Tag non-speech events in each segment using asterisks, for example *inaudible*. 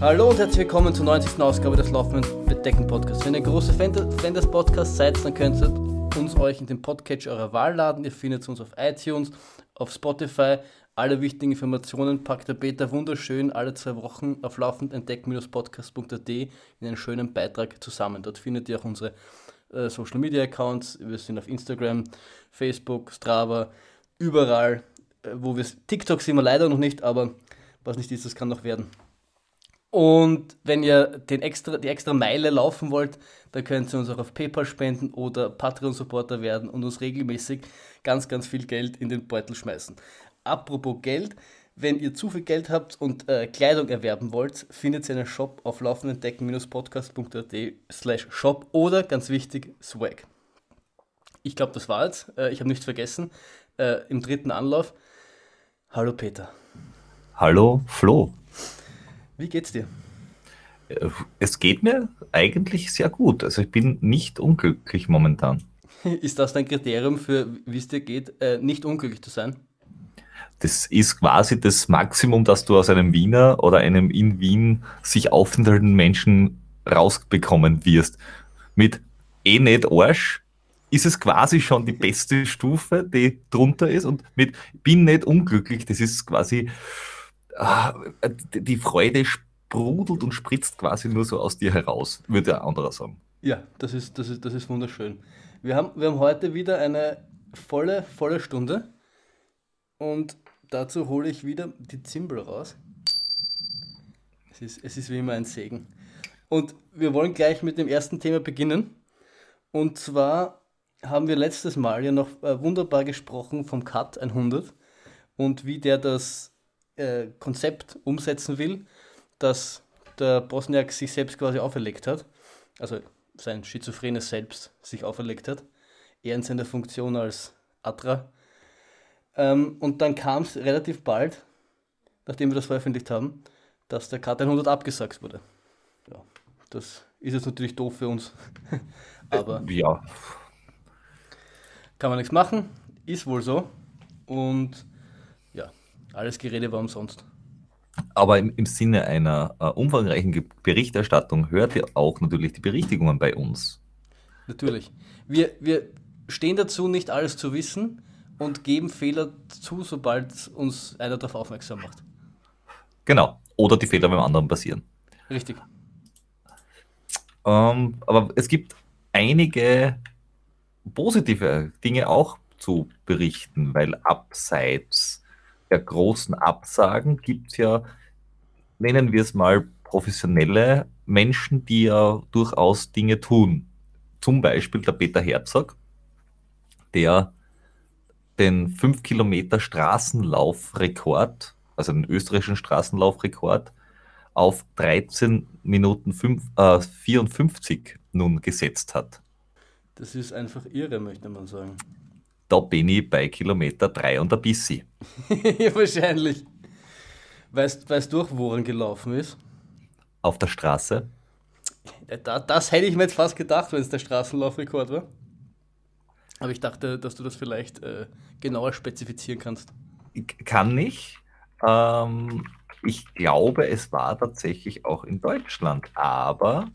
Hallo und herzlich willkommen zur 90. Ausgabe des Laufenden Bedecken Podcasts. Wenn ihr große Fan, des Podcasts seid, dann könnt ihr uns euch in den Podcatcher eurer Wahl laden. Ihr findet uns auf iTunes, auf Spotify. Alle wichtigen Informationen packt der Beta wunderschön alle zwei Wochen auf laufendentdecken-podcast.at in einen schönen Beitrag zusammen. Dort findet ihr auch unsere äh, Social Media Accounts. Wir sind auf Instagram, Facebook, Strava, überall, äh, wo wir TikTok sind wir leider noch nicht, aber was nicht ist, das kann noch werden. Und wenn ihr den extra, die extra Meile laufen wollt, dann könnt ihr uns auch auf PayPal spenden oder Patreon-Supporter werden und uns regelmäßig ganz, ganz viel Geld in den Beutel schmeißen. Apropos Geld, wenn ihr zu viel Geld habt und äh, Kleidung erwerben wollt, findet ihr einen Shop auf laufendendecken-podcast.at slash shop oder, ganz wichtig, Swag. Ich glaube, das war jetzt. Äh, ich habe nichts vergessen. Äh, Im dritten Anlauf. Hallo Peter. Hallo Flo. Wie geht's dir? Äh, es geht mir eigentlich sehr gut. Also ich bin nicht unglücklich momentan. *laughs* Ist das dein Kriterium für, wie es dir geht, äh, nicht unglücklich zu sein? Das ist quasi das Maximum, das du aus einem Wiener oder einem in Wien sich aufenthaltenden Menschen rausbekommen wirst. Mit eh nicht Arsch ist es quasi schon die beste Stufe, die drunter ist. Und mit bin nicht unglücklich, das ist quasi die Freude sprudelt und spritzt quasi nur so aus dir heraus, würde ein anderer sagen. Ja, das ist, das ist, das ist wunderschön. Wir haben, wir haben heute wieder eine volle, volle Stunde und dazu hole ich wieder die Zimbel raus. Es ist, es ist wie immer ein Segen. Und wir wollen gleich mit dem ersten Thema beginnen. Und zwar haben wir letztes Mal ja noch äh, wunderbar gesprochen vom Cut 100 und wie der das äh, Konzept umsetzen will, das der Bosniak sich selbst quasi auferlegt hat. Also sein schizophrenes Selbst sich auferlegt hat. Er in seiner Funktion als Atra ähm, und dann kam es relativ bald, nachdem wir das veröffentlicht haben, dass der K100 abgesagt wurde. Ja, das ist jetzt natürlich doof für uns. *laughs* Aber äh, ja. kann man nichts machen, ist wohl so. Und alles Gerede war umsonst. Aber im, im Sinne einer äh, umfangreichen Berichterstattung hört ihr auch natürlich die Berichtigungen bei uns. Natürlich. Wir, wir stehen dazu, nicht alles zu wissen und geben Fehler zu, sobald uns einer darauf aufmerksam macht. Genau. Oder die Fehler beim anderen passieren. Richtig. Ähm, aber es gibt einige positive Dinge auch zu berichten, weil abseits der großen Absagen gibt es ja, nennen wir es mal, professionelle Menschen, die ja durchaus Dinge tun. Zum Beispiel der Peter Herzog, der den 5 Kilometer Straßenlaufrekord, also den österreichischen Straßenlaufrekord, auf 13 Minuten 5, äh, 54 nun gesetzt hat. Das ist einfach irre, möchte man sagen. Da bin ich bei Kilometer 3 und ein bisschen. *laughs* ja, wahrscheinlich. Weißt du durch, woran gelaufen ist? Auf der Straße. Da, das hätte ich mir jetzt fast gedacht, wenn es der Straßenlaufrekord war. Aber ich dachte, dass du das vielleicht äh, genauer spezifizieren kannst. Kann ich. Ähm, ich glaube, es war tatsächlich auch in Deutschland, aber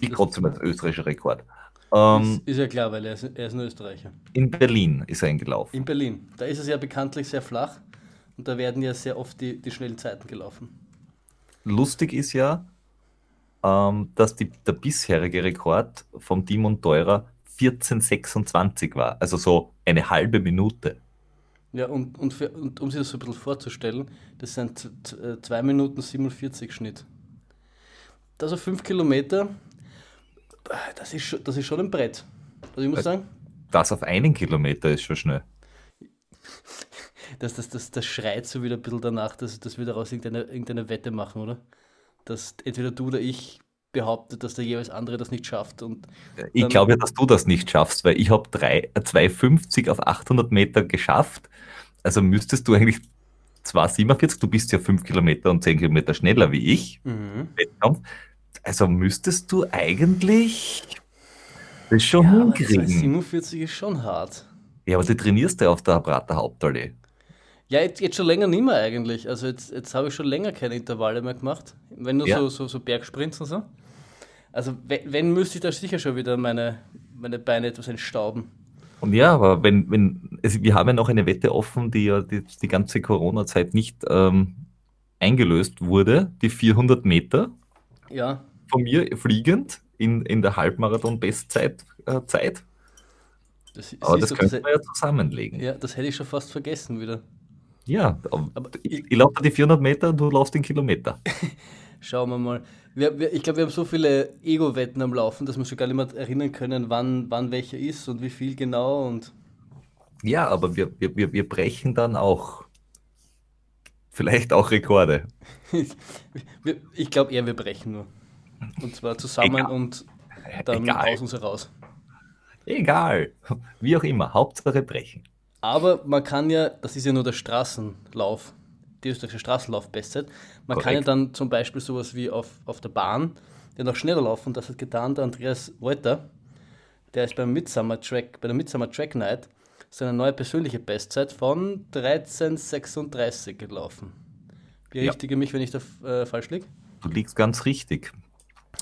ich trotzdem als österreichischer Rekord. Ähm, ist, ist, ja klar, weil er ist, er ist ein Österreicher. In Berlin ist er eingelaufen. In Berlin. Da ist es ja bekanntlich sehr flach und da werden ja sehr oft die, die schnellen Zeiten gelaufen. Lustig ist ja, ähm, dass die, der bisherige Rekord vom Timon Teurer 14,26 war. Also so eine halbe Minute. Ja, und, und, für, und um sich das so ein bisschen vorzustellen, das sind 2 äh, Minuten 47 Schnitt. Das auf 5 Kilometer, das ist, schon, das ist schon ein Brett. Also ich muss also, sagen. Das auf einen Kilometer ist schon schnell. Das, das, das, das schreit so wieder ein bisschen danach, dass, dass wir daraus irgendeine, irgendeine Wette machen, oder? Dass entweder du oder ich behauptet, dass der jeweils andere das nicht schafft. Und ich glaube ja, dass du das nicht schaffst, weil ich habe 2,50 auf 800 Meter geschafft. Also müsstest du eigentlich 2,47, du bist ja 5 Kilometer und 10 Kilometer schneller wie ich. Mhm. Also müsstest du eigentlich das schon ja, hinkriegen. 47 ist schon hart. Ja, aber du trainierst ja auf der Prater Hauptallee. Ja, jetzt, jetzt schon länger nicht mehr eigentlich. Also jetzt, jetzt habe ich schon länger keine Intervalle mehr gemacht. Wenn nur Ja. so, so, so Bergsprints und so. Also wenn, wenn müsste ich da sicher schon wieder meine, meine Beine etwas entstauben. Und ja, aber wenn, wenn, also wir haben ja noch eine Wette offen, die ja die, die ganze Corona-Zeit nicht ähm, eingelöst wurde, die 400 Meter Ja, von mir fliegend in, in der Halbmarathon-Bestzeit. Äh, Zeit. das, Aber siehst das könnten das, wir ja zusammenlegen. ja, das hätte ich schon fast vergessen wieder. Ja, aber ich, ich laufe die 400 Meter und du laufst den Kilometer. *laughs* Schauen wir mal. Wir, wir, ich glaube, wir haben so viele Ego-Wetten am Laufen, dass wir schon gar nicht mehr erinnern können, wann, wann welcher ist und wie viel genau. Und Ja, aber wir, wir, wir, brechen dann auch vielleicht auch Rekorde. *laughs* ich glaube eher, wir brechen nur. Und zwar zusammen Egal. und dann Egal. aus uns heraus. Egal. Wie auch immer. Hauptsache brechen. Aber man kann ja, das ist ja nur der Straßenlauf, die österreichische Straßenlauf-Bestzeit. Man kann ja Korrekt. dann zum Beispiel sowas wie auf, auf der Bahn ja noch schneller laufen. Das hat getan der Andreas Reuter. Der ist beim Midsummer Track, bei der Midsummer Track Night seine neue persönliche Bestzeit von 13,36 gelaufen. Berichtige mich, wenn ich da äh, falsch liege. Du liegst ganz richtig.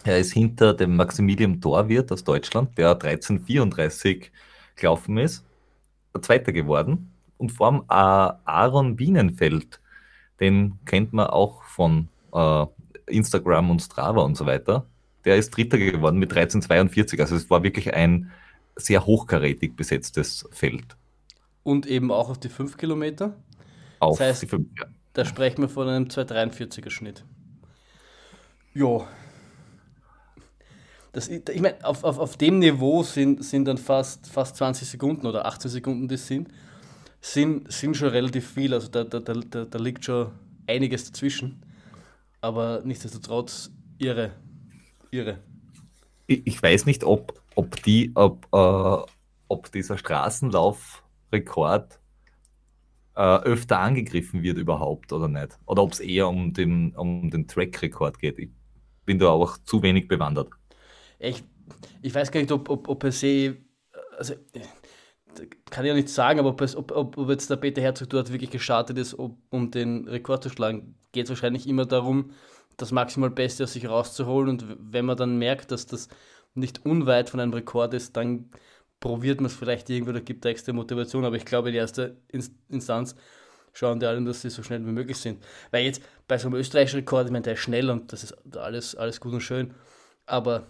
Er ist hinter dem Maximilian Dorwirt aus Deutschland, der 1334 gelaufen ist, Zweiter geworden. Und vor allem äh, Aaron Bienenfeld, den kennt man auch von äh, Instagram und Strava und so weiter. Der ist Dritter geworden mit 1342. Also es war wirklich ein sehr hochkarätig besetztes Feld. Und eben auch auf die 5 Kilometer. Auf Das heißt- die fünf, ja. Da sprechen wir von einem 2,43er Schnitt. Jo. Das, ich meine, auf, auf, auf dem Niveau sind, sind dann fast, fast 20 Sekunden oder 18 Sekunden, das sind, sind, sind schon relativ viel. Also da, da, da, da, da liegt schon einiges dazwischen. Aber nichtsdestotrotz irre. Irre. Ich, ich weiß nicht, ob, ob, die, ob, äh, ob dieser Straßenlaufrekord äh, öfter angegriffen wird überhaupt oder nicht. Oder ob es eher um den, um den Track-Rekord geht. Ich bin da auch zu wenig bewandert. Ich, ich weiß gar nicht, ob, ob, ob per se, also kann ich ja nicht sagen, aber ob, es, ob, ob, jetzt der Peter Herzog dort wirklich gestartet ist, ob, um den Rekord zu schlagen, geht es wahrscheinlich immer darum, das maximal Beste aus sich rauszuholen. Und wenn man dann merkt, dass das nicht unweit von einem Rekord ist, dann probiert man es vielleicht irgendwie oder gibt da extra Motivation, aber ich glaube, in erster Ins- Instanz schauen die alle, dass sie so schnell wie möglich sind. Weil jetzt bei so einem österreichischen Rekord, ich meine, der ist schnell und das ist alles, alles gut und schön, aber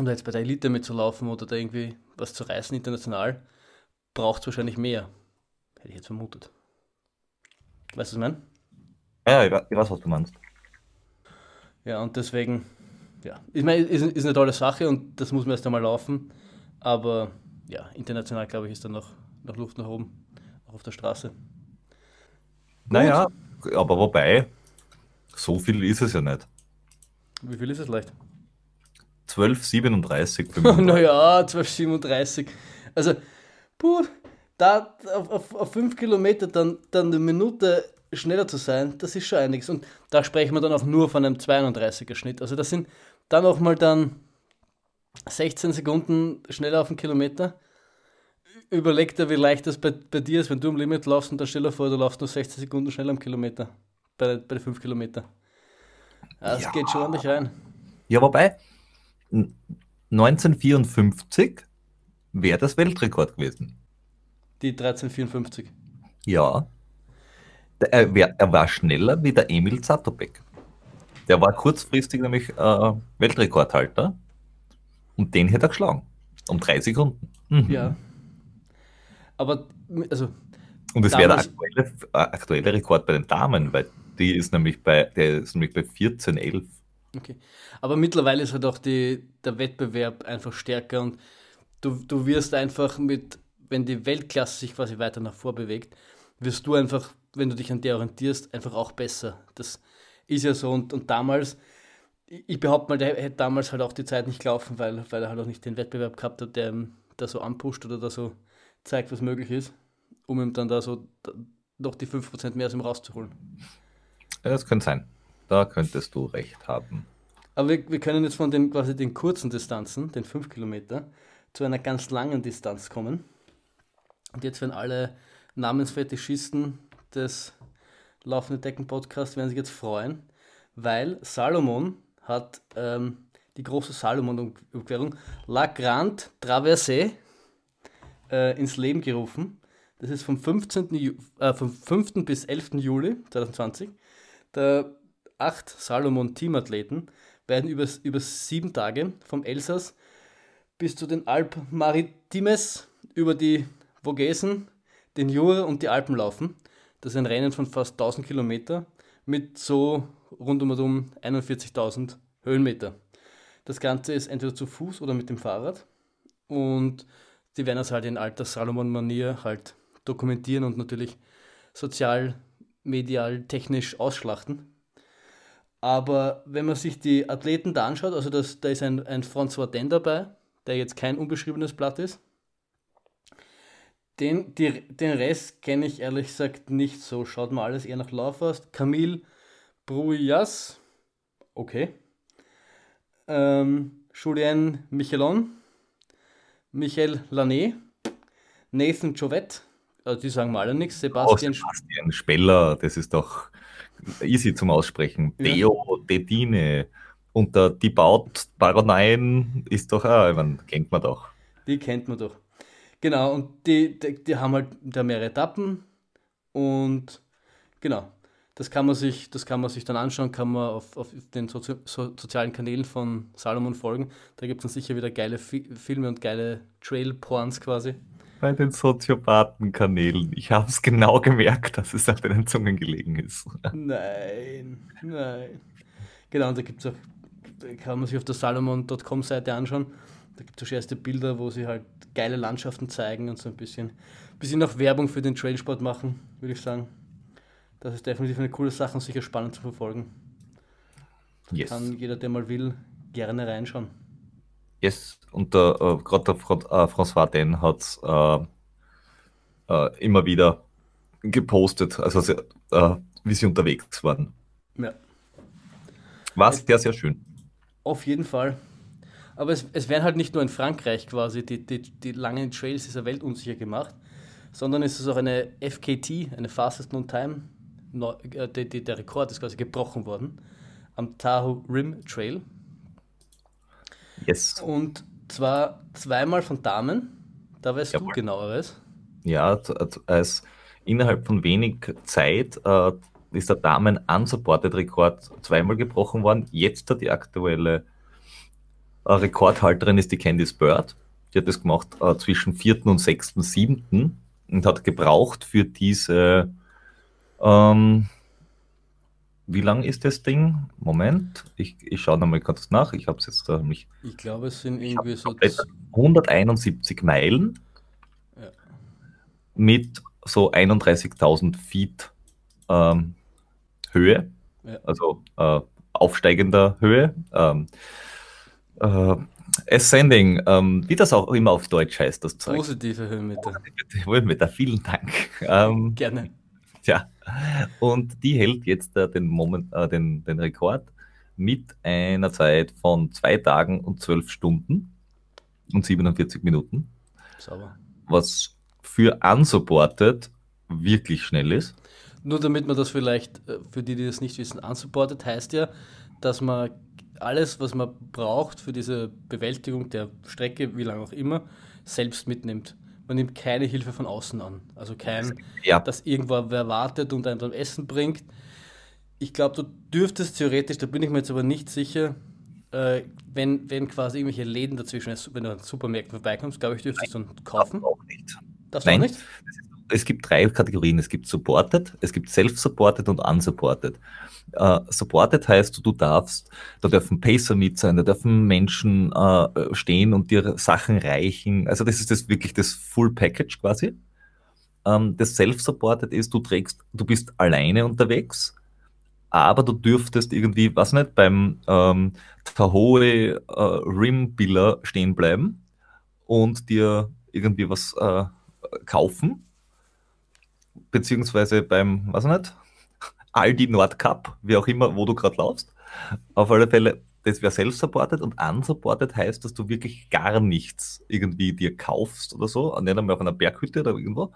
um da jetzt bei der Elite mitzulaufen oder da irgendwie was zu reißen international, braucht es wahrscheinlich mehr. Hätte ich jetzt vermutet. Weißt du, was ich meine? Ja, ich, we- ich weiß, was du meinst. Ja, und deswegen, ja, ich meine, ist, ist eine tolle Sache und das muss man erst einmal laufen. Aber ja, international, glaube ich, ist da noch, noch Luft nach oben, auch auf der Straße. Naja, aber wobei, so viel ist es ja nicht. Wie viel ist es leicht? 12,37 für mich. naja, 12,37. Also, puh, da auf, auf, auf 5 Kilometer dann, dann eine Minute schneller zu sein, das ist schon einiges. Und da sprechen wir dann auch nur von einem 32er Schnitt. Also, das sind dann auch mal dann 16 Sekunden schneller auf den Kilometer. Überleg dir, wie leicht das bei, bei dir ist, wenn du am Limit laufst und dann stell dir vor, du laufst nur 16 Sekunden schneller am Kilometer. Bei, bei den 5 Kilometer. Das Ja. geht schon ordentlich rein. Ja, wobei, 1954 wäre das Weltrekord gewesen. Die 1354. Ja. Er, wär, er war schneller wie der Emil Zatopek. Der war kurzfristig nämlich äh, Weltrekordhalter und den hätte er geschlagen. Um drei Sekunden. Mhm. Ja. Aber, also, Und es wäre der aktuelle, äh, aktuelle Rekord bei den Damen, weil die ist nämlich bei, der ist nämlich bei 14, 11. okay. Aber mittlerweile ist halt auch die, der Wettbewerb einfach stärker und du, du wirst einfach mit, wenn die Weltklasse sich quasi weiter nach vor bewegt, wirst du einfach, wenn du dich an der orientierst, einfach auch besser. Das ist ja so und, und damals, ich behaupte mal, der hätte damals halt auch die Zeit nicht gelaufen, weil, weil er halt auch nicht den Wettbewerb gehabt hat, der da so anpusht oder da so zeigt, was möglich ist, um ihm dann da so noch die 5% mehr aus ihm rauszuholen. Ja, das könnte sein. Da könntest du recht haben. Aber wir, wir können jetzt von den quasi den kurzen Distanzen, den 5 Kilometer, zu einer ganz langen Distanz kommen. Und jetzt werden alle Namensfetischisten des Laufende Decken Podcasts werden sich jetzt freuen, weil Salomon hat ähm, die große Salomon-Umquerung La Grande Traversée äh, ins Leben gerufen. Das ist vom, 15. Ju äh, vom 5. bis 11. Juli 2020. Der acht Salomon-Teamathleten werden über, über sieben Tage vom Elsass bis zu den Alpen Maritimes über die Vogesen, den Jura und die Alpen laufen. Das ist ein Rennen von fast 1000 Kilometer mit so rund um 41.000 Höhenmeter. Das Ganze ist entweder zu Fuß oder mit dem Fahrrad. Und die werden das halt in alter Salomon-Manier halt dokumentieren und natürlich sozial, medial, technisch ausschlachten. Aber wenn man sich die Athleten da anschaut, also das, da ist ein, ein François Den dabei, der jetzt kein unbeschriebenes Blatt ist. Den, die, den Rest kenne ich ehrlich gesagt nicht so. Schaut mal alles eher nach Lauf aus. Camille Bruyas, okay. Ähm, Julien Michelon, Michael Lané, Nathan Jovet, also die sagen mal alle nichts. Sebastian, oh, Sebastian Speller, das ist doch easy zum Aussprechen. Ja. Deo, Dedine und der, die Baut Baroneien ist doch auch, ich meine, kennt man doch. Die kennt man doch. Genau, und die, die, die haben halt da mehrere Etappen und genau, das kann man sich, das kann man sich dann anschauen, kann man auf, auf den Sozi so, sozialen Kanälen von Salomon folgen. Da gibt es dann sicher wieder geile Fi Filme und geile Trail-Porns quasi. Bei den Soziopathen-Kanälen. Ich habe es genau gemerkt, dass es auf deinen Zungen gelegen ist. Nein, nein. Genau, und da gibt es auch, kann man sich auf der salomon.com-Seite anschauen. Da gibt es auch erste Bilder, wo sie halt geile Landschaften zeigen und so ein bisschen, bisschen auch Werbung für den Trailsport machen, würde ich sagen. Das ist definitiv eine coole Sache und sicher spannend zu verfolgen. Yes. Kann jeder, der mal will, gerne reinschauen. Yes, und äh, gerade der Fra äh, François Den hat äh, äh, immer wieder gepostet, also sie, äh, wie sie unterwegs waren. Ja. War sehr, sehr schön. Auf jeden Fall. Aber es, es werden halt nicht nur in Frankreich quasi die, die, die langen Trails dieser Welt unsicher gemacht, sondern es ist auch eine FKT, eine Fastest Known Time. Äh, die, die, der Rekord ist quasi gebrochen worden am Tahoe Rim Trail. Yes. Und zwar zweimal von Damen. Da weißt Jawohl. du genaueres. Ja, als innerhalb von wenig Zeit äh, ist der Damen unsupported Rekord zweimal gebrochen worden. Jetzt die aktuelle äh, Rekordhalterin ist die Candice Bird. Die hat das gemacht äh, zwischen 4. und 6. 7. und hat gebraucht für diese. Ähm, wie lang ist das Ding? Moment, ich, ich schaue nochmal kurz nach. Ich habe es jetzt nämlich. Ich glaube, es sind irgendwie so. 171 Meilen ja. mit so 31.000 Feet ähm, Höhe, ja. also äh, aufsteigender Höhe. Ähm, äh, Ascending, ähm, wie das auch immer auf Deutsch heißt, das Zeug. Positive Höhenmeter. Positive Höhenmeter, vielen Dank. Ähm, Gerne. Ja, und die hält jetzt äh, den, Moment, äh, den, den Rekord mit einer Zeit von zwei Tagen und zwölf Stunden und 47 Minuten. Sauber. Was für unsupported wirklich schnell ist. Nur damit man das vielleicht, äh, für die, die das nicht wissen, unsupported heißt ja, dass man alles, was man braucht für diese Bewältigung der Strecke, wie lange auch immer, selbst mitnimmt. Man nimmt keine Hilfe von außen an. Also kein, ja. dass irgendwo wer wartet und einem dann Essen bringt. Ich glaube, du dürftest theoretisch, da bin ich mir jetzt aber nicht sicher, äh, wenn, wenn quasi irgendwelche Läden dazwischen, wenn du an Supermärkten vorbeikommst, glaube ich, dürftest du dann kaufen. Auch nicht. Das Nein, auch nicht? Es gibt drei Kategorien. Es gibt Supported, es gibt Self-Supported und Unsupported. Uh, supported heißt, du darfst, da dürfen Pacer mit sein, da dürfen Menschen uh, stehen und dir Sachen reichen. Also das ist das wirklich das Full Package quasi. Um, ähm, das Self-Supported ist, du trägst, du bist alleine unterwegs, aber du dürftest irgendwie, was nicht, beim ähm, Tahoe uh, Rim Biller stehen bleiben und dir irgendwie was äh, kaufen, beziehungsweise beim, was nicht, Aldi Nordcup, wie auch immer, wo du gerade laufst. Auf alle Fälle, das wäre self-supported und unsupported heißt, dass du wirklich gar nichts irgendwie dir kaufst oder so, nicht einmal auf einer Berghütte oder irgendwo.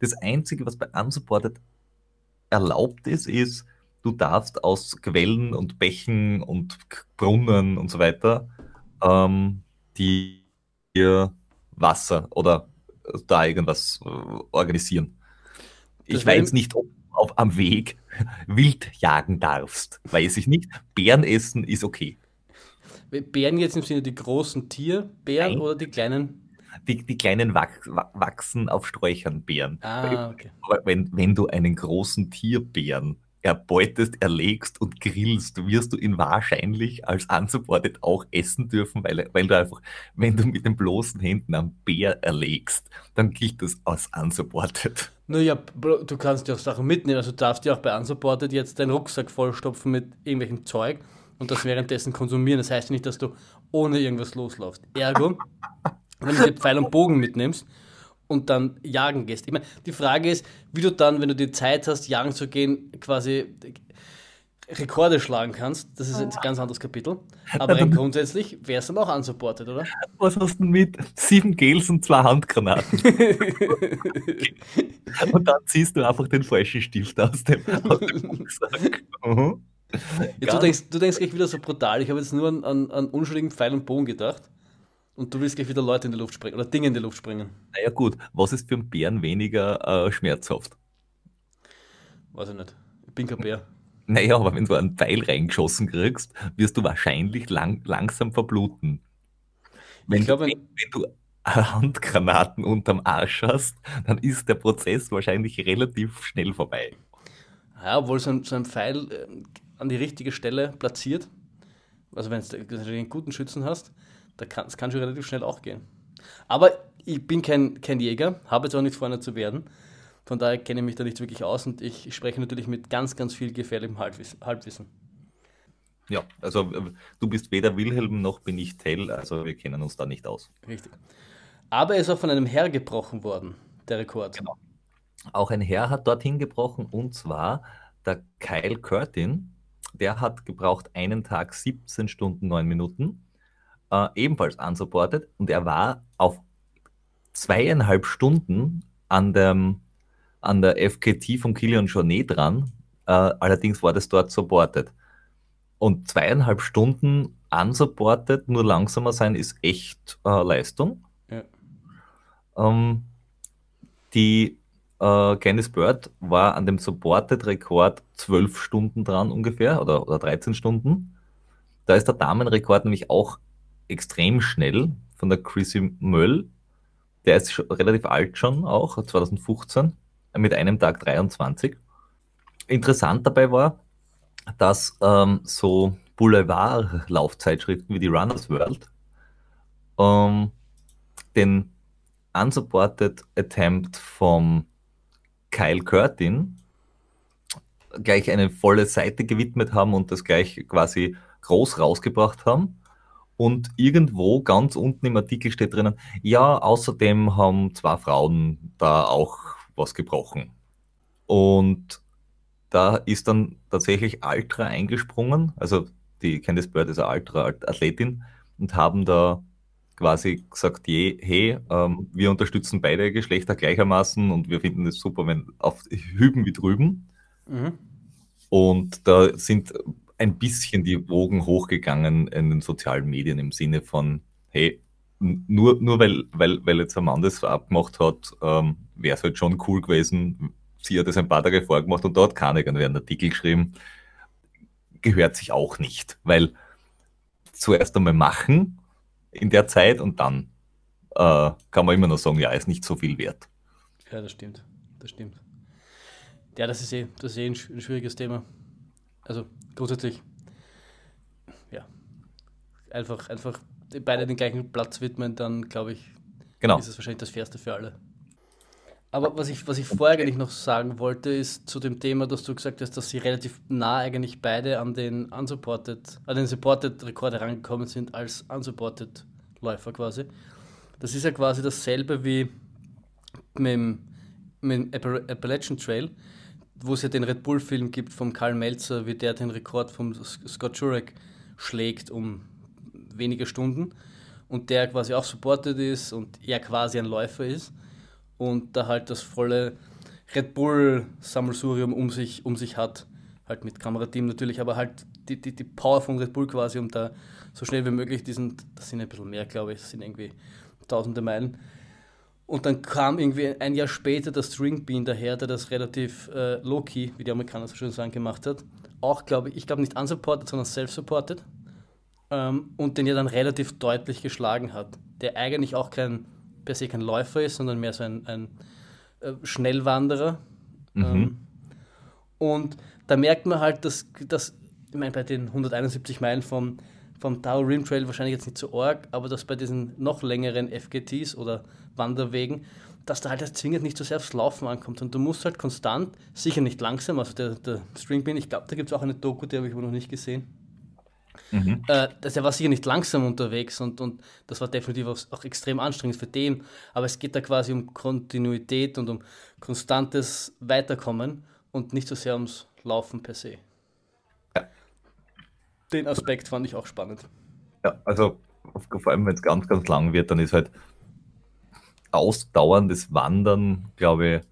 Das Einzige, was bei unsupported erlaubt ist, ist, du darfst aus Quellen und Bächen und Brunnen und so weiter ähm, die Wasser oder da irgendwas äh, organisieren. Ich weiß nicht, ob auf, am Weg wild jagen darfst. Weiß ich nicht. Bären essen ist okay. Bären jetzt im Sinne die großen Tierbären Nein. oder die kleinen? Die, die kleinen wach, wachsen auf Sträuchern Bären. Ah, okay. Aber wenn, wenn du einen großen Tierbären erbeutest, erlegst und grillst, wirst du ihn wahrscheinlich als unsupported auch essen dürfen, weil, weil du einfach, wenn du mit den bloßen Händen am Bär erlegst, dann gilt das als unsupported. Naja, du kannst ja auch Sachen mitnehmen, also du darfst ja auch bei unsupported jetzt deinen Rucksack vollstopfen mit irgendwelchem Zeug und das währenddessen konsumieren. Das heißt nicht, dass du ohne irgendwas loslaufst. Ergo, *laughs* wenn du dir Pfeil und Bogen mitnimmst und dann jagen gehst. Ich meine, die Frage ist, wie du dann, wenn du die Zeit hast, jagen zu gehen, quasi Rekorde schlagen kannst. Das ist ein ganz anderes Kapitel. *laughs* Aber rein grundsätzlich wäre es dann auch unsupported, oder? Was hast du denn mit? Sieben Gels und zwei Handgranaten. *laughs* und dann ziehst du einfach den falschen Stift aus dem, *laughs* aus dem Rucksack. Mhm. Ja, du, denkst, du denkst gleich wieder so brutal. Ich habe jetzt nur an, an, an unschuldigen Pfeil und Bogen gedacht. Und du willst gleich wieder Leute in die Luft springen oder Dinge in die Luft springen. Naja, gut. Was ist für einen Bären weniger äh, schmerzhaft? Weiß ich nicht. Ich bin kein Bär. Naja, aber wenn du einen Pfeil reingeschossen kriegst, wirst du wahrscheinlich lang, langsam verbluten. Wenn, glaub, du, wenn, du Handgranaten unterm Arsch hast, dann ist der Prozess wahrscheinlich relativ schnell vorbei. Ja, obwohl so ein, so ein Pfeil äh, an die richtige Stelle platziert, also wenn du einen guten Schützen hast, da kann, kann schon relativ schnell auch gehen. Aber ich bin kein, kein Jäger, habe jetzt auch nicht vor, einer zu werden. Von daher kenne ich mich da nicht wirklich aus und ich spreche natürlich mit ganz, ganz viel gefährlichem Halbwissen. Ja, also äh, du bist weder Wilhelm noch bin ich Tell, also wir kennen uns da nicht aus. Richtig. Aber er ist auch von einem Herr gebrochen worden, der Rekord. Genau. Auch ein Herr hat dorthin gebrochen und zwar der Kyle Curtin. Der hat gebraucht einen Tag 17 Stunden 9 Minuten äh, ebenfalls unsupported und er war auf zweieinhalb Stunden an, dem, an der FKT von Kilian Jornet dran. Äh, allerdings war das dort supported. Und zweieinhalb Stunden unsupported, nur langsamer sein, ist echt äh, Leistung. Ja. Ähm, die äh, Candice Bird war an dem Supported-Rekord zwölf Stunden dran ungefähr oder, oder 13 Stunden. Da ist der Damenrekord nämlich auch extrem schnell von der Chrissy Möll. Der ist relativ alt schon auch, 2015, mit einem Tag 23. Interessant dabei war, dass ähm, so Boulevard-Laufzeitschriften wie die Runners World ähm, den Unsupported Attempt vom Kyle Curtin gleich eine volle Seite gewidmet haben und das gleich quasi groß rausgebracht haben. Und irgendwo ganz unten im Artikel steht drinnen, ja, außerdem haben zwei Frauen da auch was gebrochen. Und da ist dann tatsächlich Ultra eingesprungen, also die Candice Bird ist eine Ultra-Athletin und haben da quasi gesagt, je, hey, ähm, wir unterstützen beide Geschlechter gleichermaßen und wir finden es super, wenn auf hüben wie drüben. Mhm. Und da sind ein bisschen die Wogen hochgegangen in den sozialen Medien im Sinne von, hey, nur, nur weil, weil, weil jetzt Amanda das abgemacht hat, ähm, wäre es halt schon cool gewesen. Sie hat es ein paar Tage vorgemacht und dort kann irgendwer einen Artikel geschrieben. Gehört sich auch nicht, weil zuerst einmal machen in der Zeit und dann äh, kann man immer noch sagen, ja, ist nicht so viel wert. Ja, das stimmt. Das stimmt. Ja, das ist eh, das ist eh ein, ein schwieriges Thema. Also grundsätzlich, ja, einfach, einfach beide den gleichen Platz widmen, dann glaube ich, genau. ist es wahrscheinlich das Fairste für alle. Aber was ich, was ich vorher eigentlich noch sagen wollte, ist zu dem Thema, dass du gesagt hast, dass sie relativ nah eigentlich beide an den unsupported, an den supported Rekord herangekommen sind als unsupported Läufer quasi. Das ist ja quasi dasselbe wie mit dem, mit dem Appalachian Trail wo es ja den Red Bull-Film gibt vom Karl Melzer, wie der den Rekord vom Scott Jurek schlägt um wenige Stunden und der quasi auch supported ist und er quasi ein Läufer ist und da halt das volle Red Bull Sammelsurium um sich, um sich hat. Halt mit Kamerateam natürlich, aber halt die, die, die Power von Red Bull quasi, um da so schnell wie möglich diesen, das sind ein bisschen mehr, glaube ich, das sind irgendwie tausende Meilen. Und dann kam irgendwie ein Jahr später der String Bean daher, der das relativ äh, low-key, wie die Amerikaner so schön sagen, gemacht hat. Auch, glaube ich, ich glaube nicht unsupported, sondern self-supported. Ähm, und den ja dann relativ deutlich geschlagen hat. Der eigentlich auch kein, per se kein Läufer ist, sondern mehr so ein, ein äh, Schnellwanderer. Mhm. Ähm, und da merkt man halt, dass, dass ich meine, bei den 171 Meilen vom, vom Tau Rim Trail wahrscheinlich jetzt nicht so arg, aber dass bei diesen noch längeren FGTs oder Wanderwegen, dass da halt das zwingend nicht so sehr aufs Laufen ankommt. Und du musst halt konstant, sicher nicht langsam, also der, der Stringbean, ich glaube, da gibt es auch eine Doku, die habe ich aber noch nicht gesehen. Mhm. Äh, dass er war sicher nicht langsam unterwegs und, und das war definitiv auch, auch, extrem anstrengend für den. Aber es geht da quasi um Kontinuität und um konstantes Weiterkommen und nicht so sehr ums Laufen per se. Ja. Den Aspekt fand ich auch spannend. Ja, also vor allem, wenn es ganz, ganz lang wird, dann ist halt ausdauerndes Wandern, glaube ich,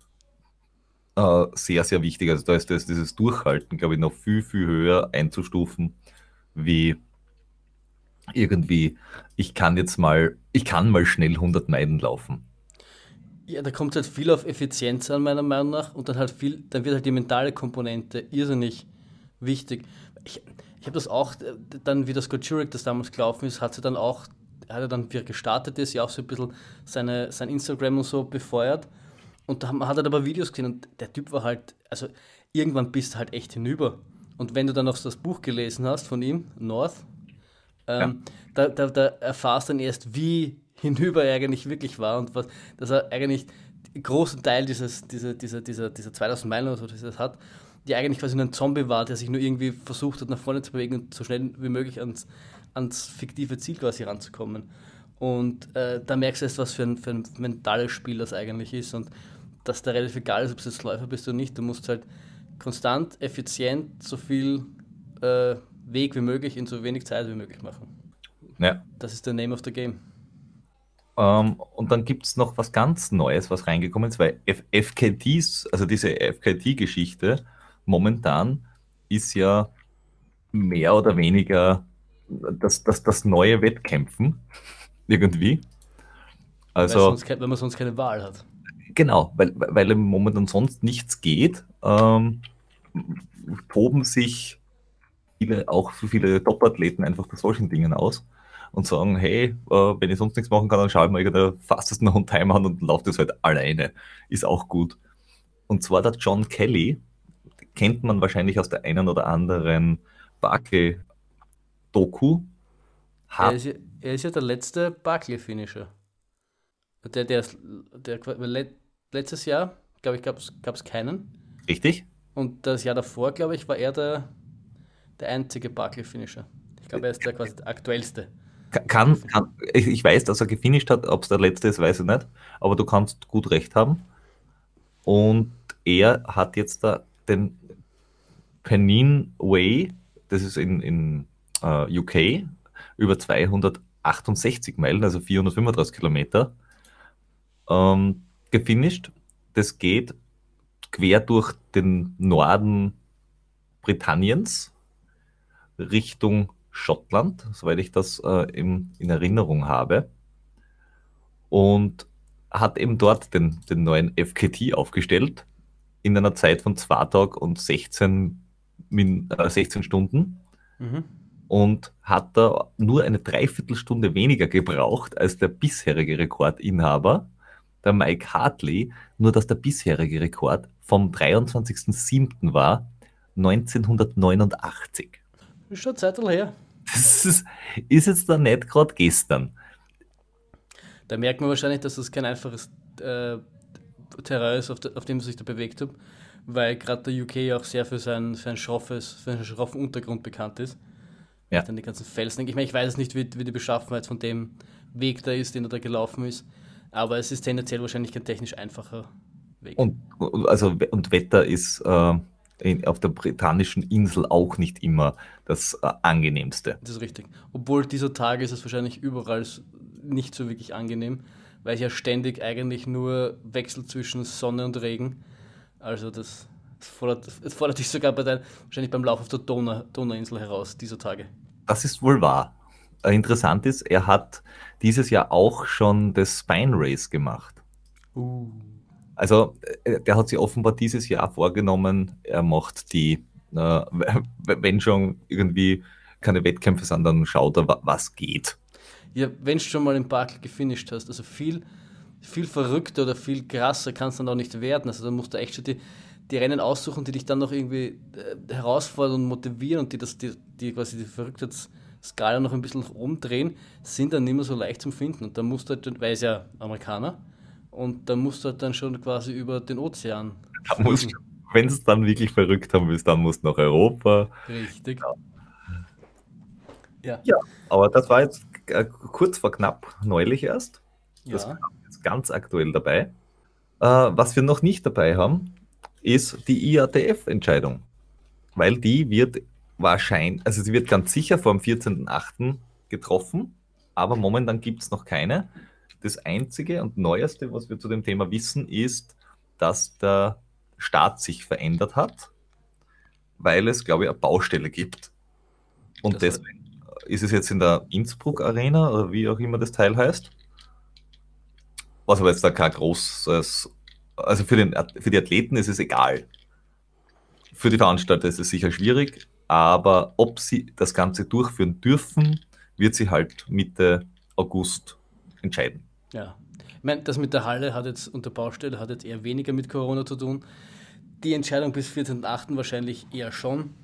äh, sehr, sehr wichtig. Also da ist das, dieses Durchhalten, glaube ich, noch viel, viel höher einzustufen, wie irgendwie, ich kann jetzt mal, ich kann mal schnell 100 Meilen laufen. Ja, da kommt halt viel auf Effizienz an, meiner Meinung nach, und dann halt viel, dann wird halt die mentale Komponente irrsinnig wichtig. Ich, ich habe das auch, dann wie das Scott Jurek das damals gelaufen ist, hat sie dann auch, hat er dann, wie er gestartet ist, ja auch so ein bisschen seine, sein Instagram und so befeuert. Und da hat er aber Videos gesehen und der Typ war halt, also irgendwann bist du halt echt hinüber. Und wenn du dann noch das Buch gelesen hast von ihm, North, ähm, ja. da, da, da erfahrst du dann erst, wie *laughs* hinüber er eigentlich wirklich war und was, dass er eigentlich einen großen Teil dieses, dieser, dieser, dieser, dieser 2000 Meilen oder so, das das hat, die eigentlich quasi nur ein Zombie war, der sich nur irgendwie versucht hat, nach vorne zu bewegen und so schnell wie möglich ans, ans fiktive Ziel quasi ranzukommen. Und äh, da merkst du erst, was für ein, für ein mentales Spiel das eigentlich ist und dass da relativ egal ist, ob du jetzt Läufer bist oder nicht. Du musst halt konstant, effizient so viel äh, Weg wie möglich in so wenig Zeit wie möglich machen. Ja. Das ist der Name of the Game. Ähm, und dann gibt es noch was ganz Neues, was reingekommen ist, weil F FKTs, also diese FKT-Geschichte momentan ist ja mehr oder weniger das, das, das neue Wettkämpfen *laughs* irgendwie. Also, sonst, wenn man sonst keine Wahl hat. Genau, weil, weil momentan sonst nichts geht, ähm, toben sich viele, auch so viele Top-Athleten einfach bei solchen Dingen aus und sagen, hey, äh, wenn ich sonst nichts machen kann, dann schaue ich mir irgendeinen fastesten Time an und laufe das halt alleine. Ist auch gut. Und zwar der John Kelly, kennt man wahrscheinlich aus der einen oder anderen Barclay-Doku. Er, ist ja, er ist ja der letzte Barclay-Finisher. Der, der, der, der, letztes Jahr, glaube ich, gab es keinen. Richtig. Und das Jahr davor, glaube ich, war er der, der einzige Barclay-Finisher. Ich glaube, er ist der quasi der aktuellste. Kann, kann, ich weiß, dass er gefinisht hat, ob es der letzte ist, weiß ich nicht, aber du kannst gut recht haben. Und er hat jetzt da den Pennine Way, das ist in, in uh, äh, UK, über 268 Meilen, also 435 Kilometer, ähm, gefinisht. Das geht quer durch den Norden Britanniens Richtung Schottland, soweit ich das äh, im, in Erinnerung habe. Und hat eben dort den, den neuen FKT aufgestellt in einer Zeit von 2 Tagen und 16, äh, 16 Stunden. Mhm. Und hat da nur eine Dreiviertelstunde weniger gebraucht als der bisherige Rekordinhaber, der Mike Hartley, nur dass der bisherige Rekord vom 23.07. war, 1989. Ist schon Zeit her. Das ist, ist jetzt da nicht gerade gestern. Da merkt man wahrscheinlich, dass das kein einfaches äh, Terrain ist, auf, de, auf dem sich da bewegt hat, weil gerade der UK auch sehr für sein, für schroffes, für einen schroffen Untergrund bekannt ist. Ja. Dann die ganzen Felsen. Ich meine, ich weiß es nicht, wie, wie die Beschaffenheit von dem Weg da ist, den er da gelaufen ist, aber es ist tendenziell wahrscheinlich kein technisch einfacher Weg. Und, also, und Wetter ist. Äh in, auf der britannischen Insel auch nicht immer das äh, angenehmste. Das ist richtig. Obwohl dieser Tag ist es wahrscheinlich überall nicht so wirklich angenehm, weil es ja ständig eigentlich nur Wechsel zwischen Sonne und Regen. Also das, fordert, fordert dich sogar bei dein, wahrscheinlich beim Lauf auf der Donau, Donauinsel heraus dieser Tage. Das ist wohl wahr. Äh, interessant ist, er hat dieses Jahr auch schon das Spine Race gemacht. Uh. Also äh, der hat sich offenbar dieses Jahr vorgenommen, er macht die, äh, wenn schon irgendwie keine Wettkämpfe sind, dann schaut er, was geht. Ja, wenn du schon mal im Park gefinisht hast, also viel, viel verrückter oder viel krasser kannst du dann auch nicht werden. Also dann musst du echt schon die, die Rennen aussuchen, die dich dann noch irgendwie äh, herausfordern und motivieren und die das, die, die quasi die verrückte Skala noch ein bisschen umdrehen, sind dann nicht mehr so leicht zum Finden. Und dann musst du halt, weil es ja Amerikaner, und dann musst du halt dann schon quasi über den Ozean. Wenn es dann wirklich verrückt haben willst, dann musst du nach Europa. Richtig. Ja. Ja. ja, aber das war jetzt äh, kurz vor knapp neulich erst. Das ja. ist ganz aktuell dabei. Äh, was wir noch nicht dabei haben, ist die IATF-Entscheidung. Weil die wird wahrscheinlich, also sie wird ganz sicher vor dem 14.08. getroffen, aber momentan gibt es noch keine. Das Einzige und Neueste, was wir zu dem Thema wissen, ist, dass der Staat sich verändert hat, weil es, glaube ich, eine Baustelle gibt. Und das deswegen ist es jetzt in der Innsbruck Arena oder wie auch immer das Teil heißt. Was aber jetzt da kein großes, also für, den, für die Athleten ist es egal. Für die Veranstalter ist es sicher schwierig, aber ob sie das Ganze durchführen dürfen, wird sie halt Mitte August entscheiden. Ja, ich meine, das mit der Halle hat jetzt und der Baustelle hat jetzt eher weniger mit Corona zu tun. Die Entscheidung bis 14.8. wahrscheinlich eher schon.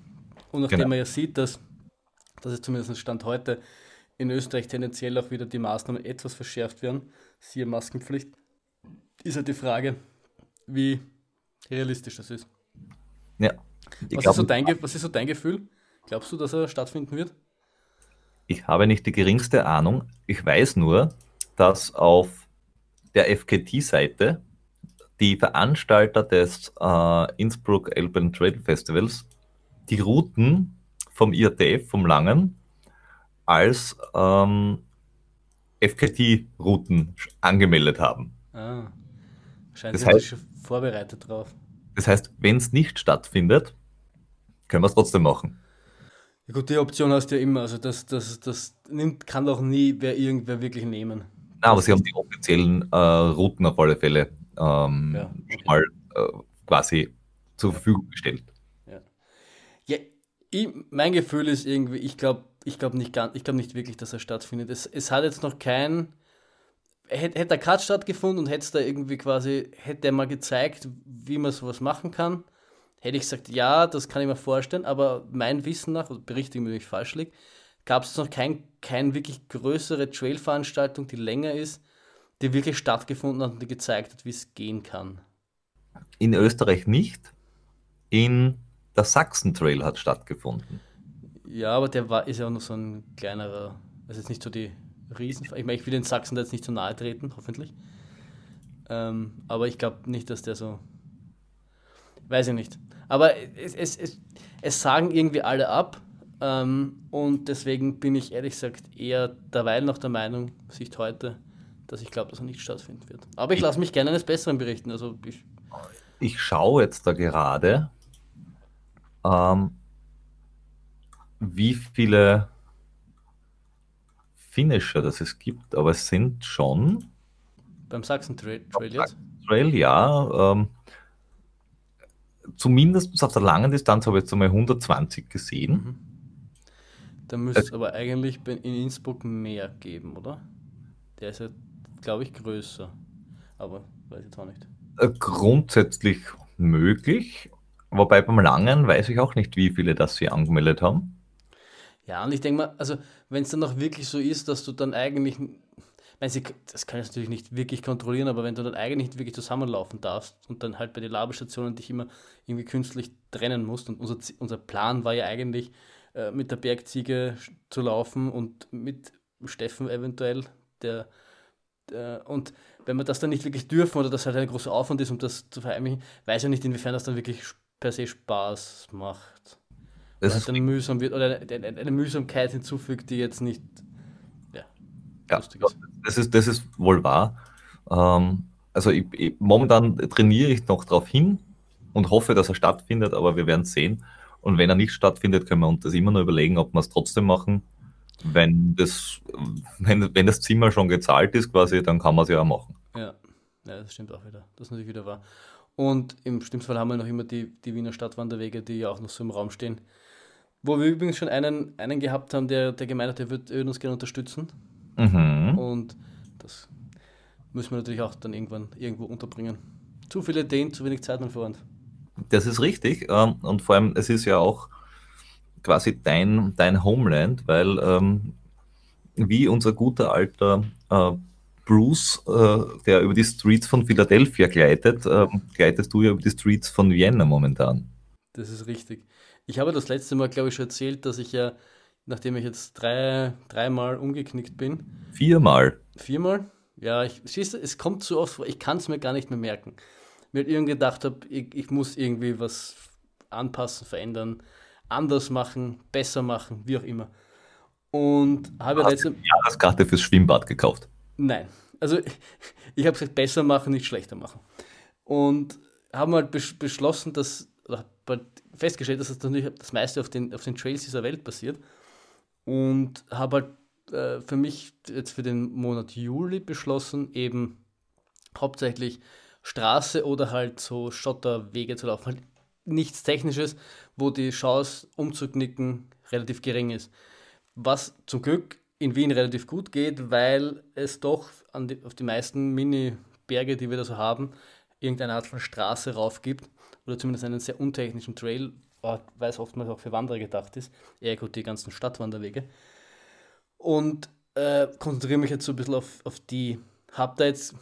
Und nachdem genau. man ja sieht, dass, dass es zumindest Stand heute in Österreich tendenziell auch wieder die Maßnahmen etwas verschärft werden, siehe Maskenpflicht, ist halt die Frage, wie realistisch das ist. Ja. Was, ist so dein, was ist so dein Gefühl? Glaubst du, dass er stattfinden wird? Ich habe nicht die geringste Ahnung. Ich weiß nur, dass auf der FKT-Seite die Veranstalter des äh, Innsbruck Alpine Trail Festivals die Routen vom IATF, vom Langen, als ähm, FKT-Routen angemeldet haben. Ah, scheint das heißt, schon vorbereitet drauf. Das heißt, wenn es nicht stattfindet, können wir es trotzdem machen. Ja gut, die Option hast du ja immer. Also das, das, das nimmt, kann doch nie wer irgendwer wirklich nehmen. Na, aber sie haben die offiziellen äh, Routen auf alle Fälle ähm, ja, mal äh, quasi zur Verfügung gestellt. Ja, ja ich, mein Gefühl ist irgendwie, ich glaube ich glaub nicht, glaub nicht wirklich, dass er stattfindet. Es, es hat jetzt noch kein hätte, hätte der Cut stattgefunden und hätte da irgendwie quasi, hätte er mal gezeigt, wie man sowas machen kann, hätte ich gesagt, ja, das kann ich mir vorstellen, aber mein Wissen nach, berichtigen wenn ich falsch liege, gab es noch kein, kein wirklich größere Trail-Veranstaltung, die länger ist, die wirklich stattgefunden hat und die gezeigt hat, wie es gehen kann. In Österreich nicht. In der Sachsen-Trail hat stattgefunden. Ja, aber der war, ist ja auch noch so ein kleinerer, also jetzt nicht so die Riesen. Ich meine, ich will den Sachsen da jetzt nicht zu nahe treten, hoffentlich. Ähm, aber ich glaube nicht, dass der so. Weiß ich nicht. Aber es, es, es, es sagen irgendwie alle ab. Ähm, und deswegen bin ich ehrlich gesagt eher derweil noch der Meinung, Sicht heute, dass ich glaube, dass er nicht stattfinden wird. Aber ich lasse mich gerne eines Besseren berichten. Also ich, ich schaue jetzt da gerade, ähm, wie viele Finisher, das es gibt, aber es sind schon. Beim Sachsen Trail, Trail jetzt? Trail, ja. Ähm, zumindest auf der langen Distanz habe ich jetzt einmal 120 gesehen. Mhm. Da müsste es aber eigentlich in Innsbruck mehr geben, oder? Der ist ja, glaube ich, größer. Aber weiß ich jetzt auch nicht. Äh, grundsätzlich möglich. Wobei beim Langen weiß ich auch nicht, wie viele das sie angemeldet haben. Ja, und ich denke mal, also wenn es dann auch wirklich so ist, dass du dann eigentlich, sie, das kann ich natürlich nicht wirklich kontrollieren, aber wenn du dann eigentlich nicht wirklich zusammenlaufen darfst und dann halt bei den Labestationen dich immer irgendwie künstlich trennen musst und unser, unser Plan war ja eigentlich, äh, mit der Bergziege zu laufen und mit Steffen eventuell, der, der, und wenn wir das dann nicht wirklich dürfen oder das halt ein großer Aufwand ist, um das zu verheimlichen, weiß ich nicht, inwiefern das dann wirklich per se Spaß macht. Das ist dann mühsam wird oder eine, eine, Mühsamkeit hinzufügt, die jetzt nicht ja lustig ist. Das ist, das ist wohl wahr. Ähm, also ich, ich, momentan trainiere ich noch darauf hin, und hoffe, dass er stattfindet, aber wir werden sehen. Und wenn er nicht stattfindet, können wir uns das immer nur überlegen, ob wir es trotzdem machen. Wenn das, wenn, wenn das Zimmer schon gezahlt ist, quasi, dann kann man es ja auch machen. Ja. ja, das stimmt auch wieder. Das ist natürlich wieder wahr. Und im schlimmsten Fall haben wir noch immer die, die Wiener Stadtwanderwege, die ja auch noch so im Raum stehen. Wo wir übrigens schon einen, einen gehabt haben, der, der gemeint hat, der würde uns gerne unterstützen. Mhm. Und das müssen wir natürlich auch dann irgendwann irgendwo unterbringen. Zu viele Ideen, zu wenig Zeit, mein Freund. Das ist richtig. Ähm, und vor allem, es ist ja auch quasi dein, dein Homeland, weil ähm, wie unser guter alter äh, Bruce, äh, der über die Streets von Philadelphia gleitet, äh, gleitest du ja über die Streets von Vienna momentan. Das ist richtig. Ich habe das letzte Mal, glaube ich, schon erzählt, dass ich ja, nachdem ich jetzt drei, dreimal umgeknickt bin. Viermal. Viermal? Ja, ich, siehst du, es kommt so oft vor, ich kann es mir gar nicht mehr merken. Mir halt irgendwie gedacht habe, ich, ich muss irgendwie was anpassen, verändern, anders machen, besser machen, wie auch immer. Und habe Hast letzte. Du Jahreskarte fürs Schwimmbad gekauft? Nein. Also *laughs* ich habe gesagt, besser machen, nicht schlechter machen. Und haben halt beschlossen, dass, oder festgestellt, dass das natürlich das meiste auf den, auf den Trails dieser Welt passiert. Und habe halt äh, für mich jetzt für den Monat Juli beschlossen, eben hauptsächlich Straße oder halt so Schotterwege zu laufen. Halt nichts Technisches, wo die Chance umzuknicken relativ gering ist. Was zum Glück in Wien relativ gut geht, weil es doch die, auf die meisten Mini-Berge, die wir da so haben, irgendeine Art von Straße rauf gibt oder zumindest einen sehr untechnischen Trail, weil es oftmals auch für Wanderer gedacht ist. Eher gut die ganzen Stadtwanderwege. Und äh, konzentriere mich jetzt so ein bisschen auf, auf die. Hab da jetzt.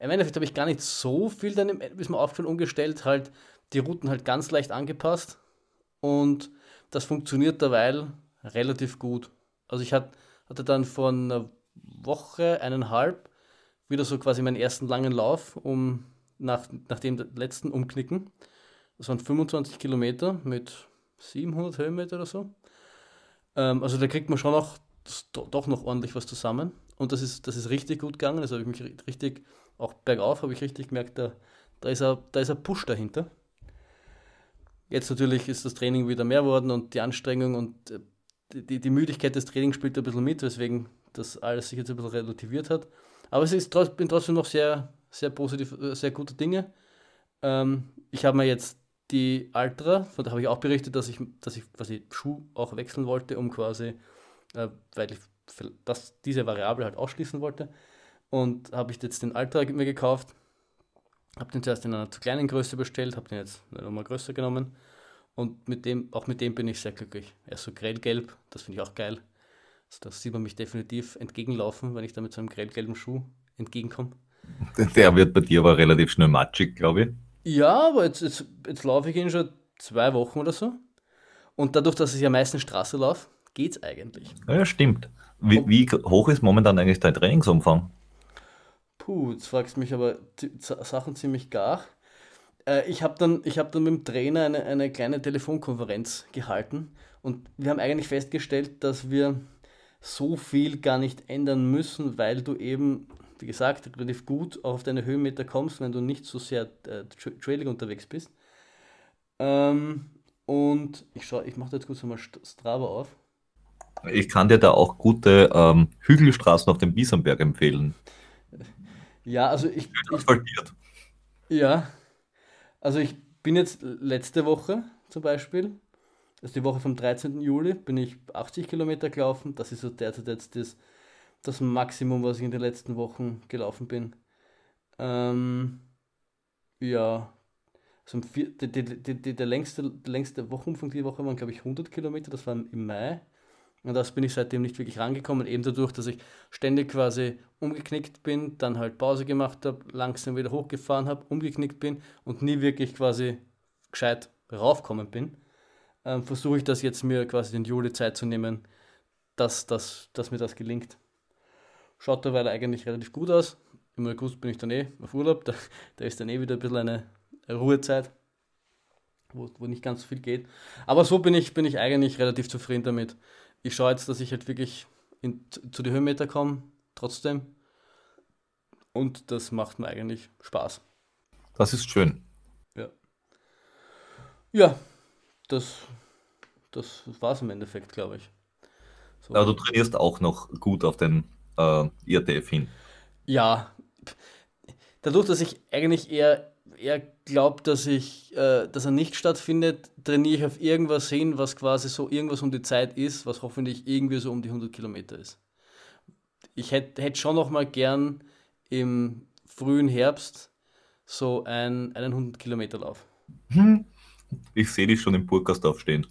Im Endeffekt habe ich gar nicht so viel dann, ist mir aufgefallen, umgestellt, halt die Routen halt ganz leicht angepasst. Und das funktioniert derweil relativ gut. Also ich hat, hatte dann vor einer Woche, eineinhalb, wieder so quasi meinen ersten langen Lauf, um nach, nach dem letzten Umknicken. Das waren 25 Kilometer mit 700 Höhenmeter oder so. Ähm, also da kriegt man schon noch, doch noch ordentlich was zusammen. Und das ist, das ist richtig gut gegangen. Also habe ich mich richtig, auch bergauf habe ich richtig gemerkt, da, da, ist ein, da ist ein Push dahinter. Jetzt natürlich ist das Training wieder mehr worden und die Anstrengung und äh, die, die Müdigkeit des Trainings spielt ein bisschen mit, weswegen das alles sich jetzt ein bisschen relativiert hat. Aber es ist, bin trotzdem noch sehr, sehr positiv, äh, sehr gute Dinge. Ähm, ich habe mir jetzt die Altra, von der habe ich auch berichtet, dass ich, dass ich quasi Schuh auch wechseln wollte, um quasi, äh, weil ich das, diese Variable halt ausschließen wollte. Und habe ich jetzt den Altra mir gekauft, habe den zuerst in einer zu kleinen Größe bestellt, habe den jetzt nochmal größer genommen und mit dem, auch mit dem bin ich sehr glücklich. Er ist so grellgelb, das finde ich auch geil. Also das sieht man mich definitiv entgegenlaufen, wenn ich da mit so einem grellgelben Schuh entgegenkomme. Der wird bei dir aber relativ schnell matschig, glaube ich. Ja, aber jetzt, jetzt, jetzt laufe ich ihn schon zwei Wochen oder so. Und dadurch, dass ich ja meistens Straße laufe, geht es eigentlich. Ja, stimmt. Wie, wie, hoch ist momentan eigentlich dein Trainingsumfang? Puh, jetzt fragst du mich aber Sachen ziemlich gar. Äh, ich habe dann, hab dann mit dem Trainer eine, eine kleine Telefonkonferenz gehalten und wir haben eigentlich festgestellt, dass wir so viel gar nicht ändern müssen, weil du eben, wie gesagt, relativ gut auf deine Höhenmeter kommst, wenn du nicht so sehr äh, tra trailing unterwegs bist. Ähm, und ich schaue, ich mache jetzt kurz mal Strava auf. Ich kann dir da auch gute ähm, Hügelstraßen auf dem Biesenberg empfehlen. Ja, also ich. ich ja, also ich bin jetzt letzte Woche zum Beispiel, also die Woche vom 13. Juli, bin ich 80 Kilometer gelaufen. Das ist so derzeit jetzt das, das Maximum, was ich in den letzten Wochen gelaufen bin. Ähm, ja, also die, die, die, der längste, der längste Wochenumfang die Woche waren, glaube ich, 100 Kilometer. Das war im Mai. Und das bin ich seitdem nicht wirklich rangekommen, eben dadurch, dass ich ständig quasi umgeknickt bin, dann halt Pause gemacht habe, langsam wieder hochgefahren habe, umgeknickt bin und nie wirklich quasi gescheit raufkommen bin. Ähm, Versuche ich das jetzt mir quasi den Juli Zeit zu nehmen, dass, dass, dass mir das gelingt. Schaut derweil eigentlich relativ gut aus. Im August bin ich dann eh auf Urlaub, da, da ist dann eh wieder ein bisschen eine Ruhezeit, wo, wo nicht ganz so viel geht. Aber so bin ich, bin ich eigentlich relativ zufrieden damit ich schaue jetzt, dass ich halt wirklich in, zu den Höhenmeter komme, trotzdem. Und das macht mir eigentlich Spaß. Das ist schön. Ja. Ja, das, das war es im Endeffekt, glaube ich. So. Aber du trainierst auch noch gut auf den äh, IRTF hin. Ja, dadurch, dass ich eigentlich eher, eher glaube, dass, ich, äh, dass er nicht stattfindet, trainiere ich auf irgendwas hin, was quasi so irgendwas um die Zeit ist, was hoffentlich irgendwie so um die 100 Kilometer ist. Ich hätte hätt schon noch mal gern im frühen Herbst so ein, einen 100 Kilometer Lauf. Hm. Ich sehe dich schon im Burgersdorf stehen.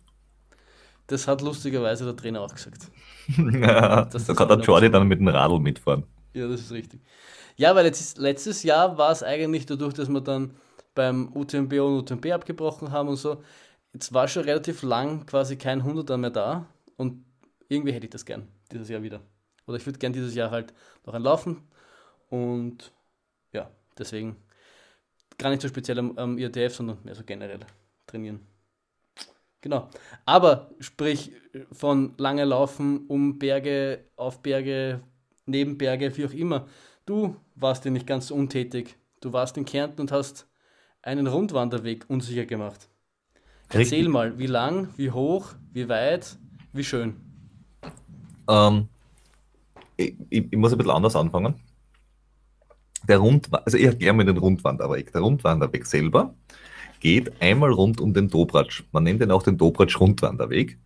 Das hat lustigerweise der Trainer auch gesagt. *laughs* ja, da kann der Jordi dann mit dem Radl mitfahren. Ja, das ist richtig. Ja, weil jetzt letztes Jahr war es eigentlich dadurch, dass wir dann beim UTMB und UTMB abgebrochen haben und so. Jetzt war schon relativ lang quasi kein Hunderter mehr da und irgendwie hätte ich das gern dieses Jahr wieder. Oder ich würde gern dieses Jahr halt noch ein Laufen und ja, deswegen gar nicht so speziell am, am IRTF, sondern mehr so generell trainieren. Genau. Aber sprich von lange Laufen um Berge, auf Berge, neben Berge, wie auch immer. Du warst ja nicht ganz untätig. Du warst in Kärnten und hast einen Rundwanderweg unsicher gemacht. Erzähl Richtig. mal, wie lang, wie hoch, wie weit, wie schön. Ähm, ich, ich, muss ein bisschen anders anfangen. Der Rund, also ich erkläre mir den Rundwanderweg. Der Rundwanderweg selber geht einmal rund um den Dobratsch. Man nennt ihn auch den Dobratsch-Rundwanderweg.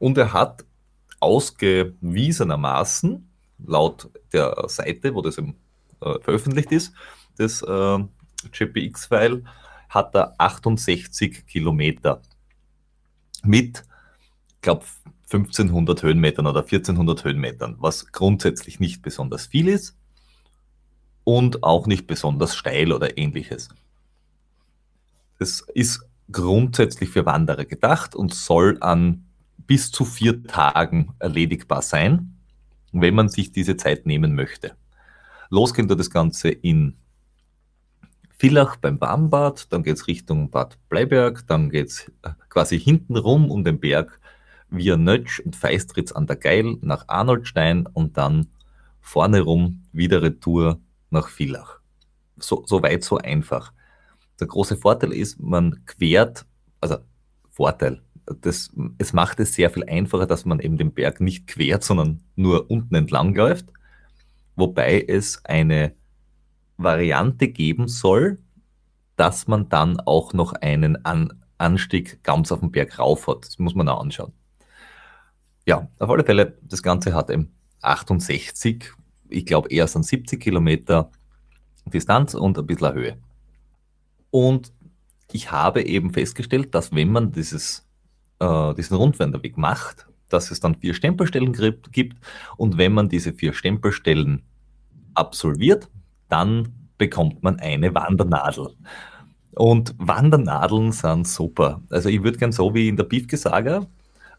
Und er hat ausgewiesenermaßen, laut der Seite, wo das im, äh, veröffentlicht ist, das äh, GPX-File, hat er 68 Kilometer mit, ich glaube, 1500 Höhenmetern oder 1400 Höhenmetern, was grundsätzlich nicht besonders viel ist und auch nicht besonders steil oder ähnliches. Das ist grundsätzlich für Wanderer gedacht und soll an bis zu vier Tagen erledigbar sein, wenn man sich diese Zeit nehmen möchte. Losgehen tut das Ganze in Villach beim Warmbad, dann geht es Richtung Bad Bleiberg, dann geht es äh, quasi hintenrum um den Berg via Nötsch und Feistritz an der Geil nach Arnoldstein und dann vorne rum wieder Retour nach Villach. So, so weit, so einfach. Der große Vorteil ist, man quert, also Vorteil, das, es macht es sehr viel einfacher, dass man eben den Berg nicht quert, sondern nur unten entlang läuft, wobei es eine Variante geben soll, dass man dann auch noch einen An Anstieg ganz auf den Berg rauf hat. Das muss man auch anschauen. Ja, auf alle Fälle, das Ganze hat eben 68, ich glaube eher sind 70 Kilometer Distanz und ein bisschen Höhe. Und ich habe eben festgestellt, dass wenn man dieses, äh, diesen Rundwanderweg macht, dass es dann vier Stempelstellen gibt und wenn man diese vier Stempelstellen absolviert, dann bekommt man eine Wandernadel. Und Wandernadeln sind super. Also ich würde gern so wie in der Piefke Saga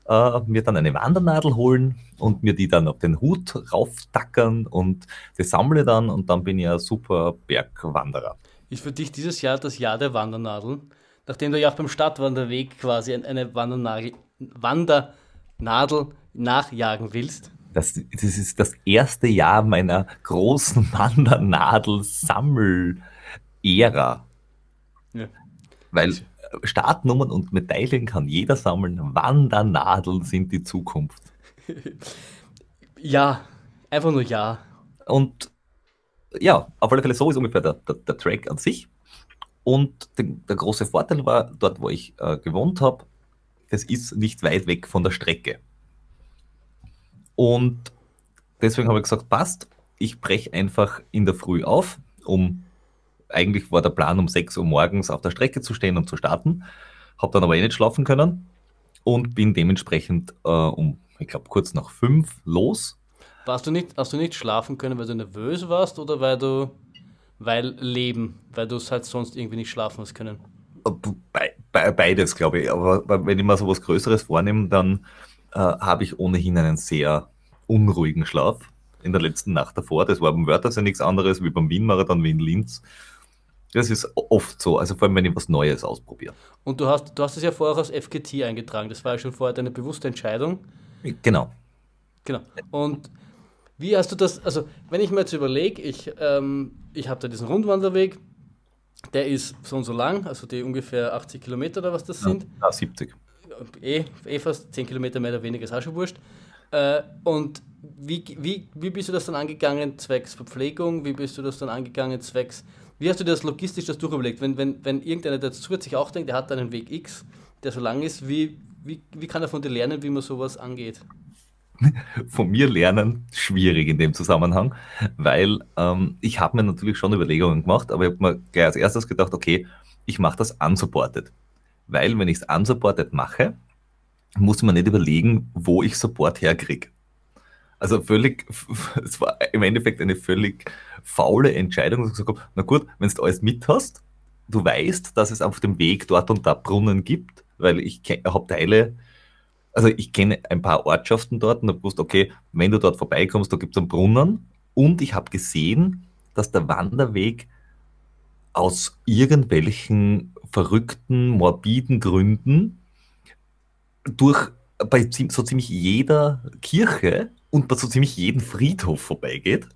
äh, mir dann eine Wandernadel holen und mir die dann auf den Hut rauftackern und das sammle dann und dann bin ich ein super Bergwanderer ist für dich dieses Jahr das Jahr der Wandernadeln? Nachdem du ja auch beim Stadtwanderweg quasi eine Wandernadel, Wandernadel nachjagen willst? Das, das ist das erste Jahr meiner großen *laughs* Wandernadel-Sammel-Ära. Ja. Weil Startnummern und Medaillen kann jeder sammeln. Wandernadeln sind die Zukunft. *laughs* ja, einfach nur ja. Und ja, auf alle Fälle so ist ungefähr der, der, der Track an sich. Und der, der, große Vorteil war, dort wo ich äh, gewohnt habe, das ist nicht weit weg von der Strecke. Und deswegen habe ich gesagt, passt, ich breche einfach in der Früh auf, um, eigentlich war der Plan, um 6 Uhr morgens auf der Strecke zu stehen und zu starten. Habe dann aber eh nicht schlafen können und bin dementsprechend äh, um, ich glaube, kurz nach 5 los warst du nicht, hast du nicht schlafen können, weil du nervös warst oder weil du, weil Leben, weil du es halt sonst irgendwie nicht schlafen hast können? Be be beides, glaube ich. Aber wenn ich mal so was Größeres vornehme, dann äh, habe ich ohnehin einen sehr unruhigen Schlaf in der letzten Nacht davor. Das war beim Wörthersee nichts anderes wie beim Wien-Marathon wie in Linz. Das ist oft so, also vor allem, wenn ich was Neues ausprobiere. Und du hast, du hast es ja vorher als FGT eingetragen, das war ja schon vorher deine bewusste Entscheidung. Genau. Genau. Und wie hast du das, also wenn ich mir jetzt überlege, ich, ähm, ich habe da diesen Rundwanderweg der ist so und so lang, also die ungefähr 80 Kilometer oder was das sind. Ja, 70. Eh, eh fast 10 Kilometer mehr oder weniger, ist auch schon wurscht. Äh, und wie, wie, wie bist du das dann angegangen, zwecks Verpflegung? Wie bist du das dann angegangen, zwecks. Wie hast du dir das logistisch das durchüberlegt? Wenn, wenn, wenn irgendeiner der zusätzlich auch denkt, der hat einen Weg X, der so lang ist, wie, wie, wie kann er von dir lernen, wie man sowas angeht? *laughs* Von mir lernen, schwierig in dem Zusammenhang, weil ähm, ich habe mir natürlich schon Überlegungen gemacht, aber ich habe mir gleich als erstes gedacht, okay, ich mache das unsupported. Weil wenn ich es unsupported mache, muss man nicht überlegen, wo ich Support herkriege. Also völlig, *laughs* es war im Endeffekt eine völlig faule Entscheidung, dass ich gesagt habe, na gut, wenn du alles mit hast, du weißt, dass es auf dem Weg dort und da Brunnen gibt, weil ich habe Teile, also ich kenne ein paar Ortschaften dort und habe gewusst, okay, wenn du dort vorbeikommst, da gibt es einen Brunnen und ich habe gesehen, dass der Wanderweg aus irgendwelchen verrückten, morbiden Gründen durch bei so ziemlich jeder Kirche und bei so ziemlich jedem Friedhof vorbeigeht.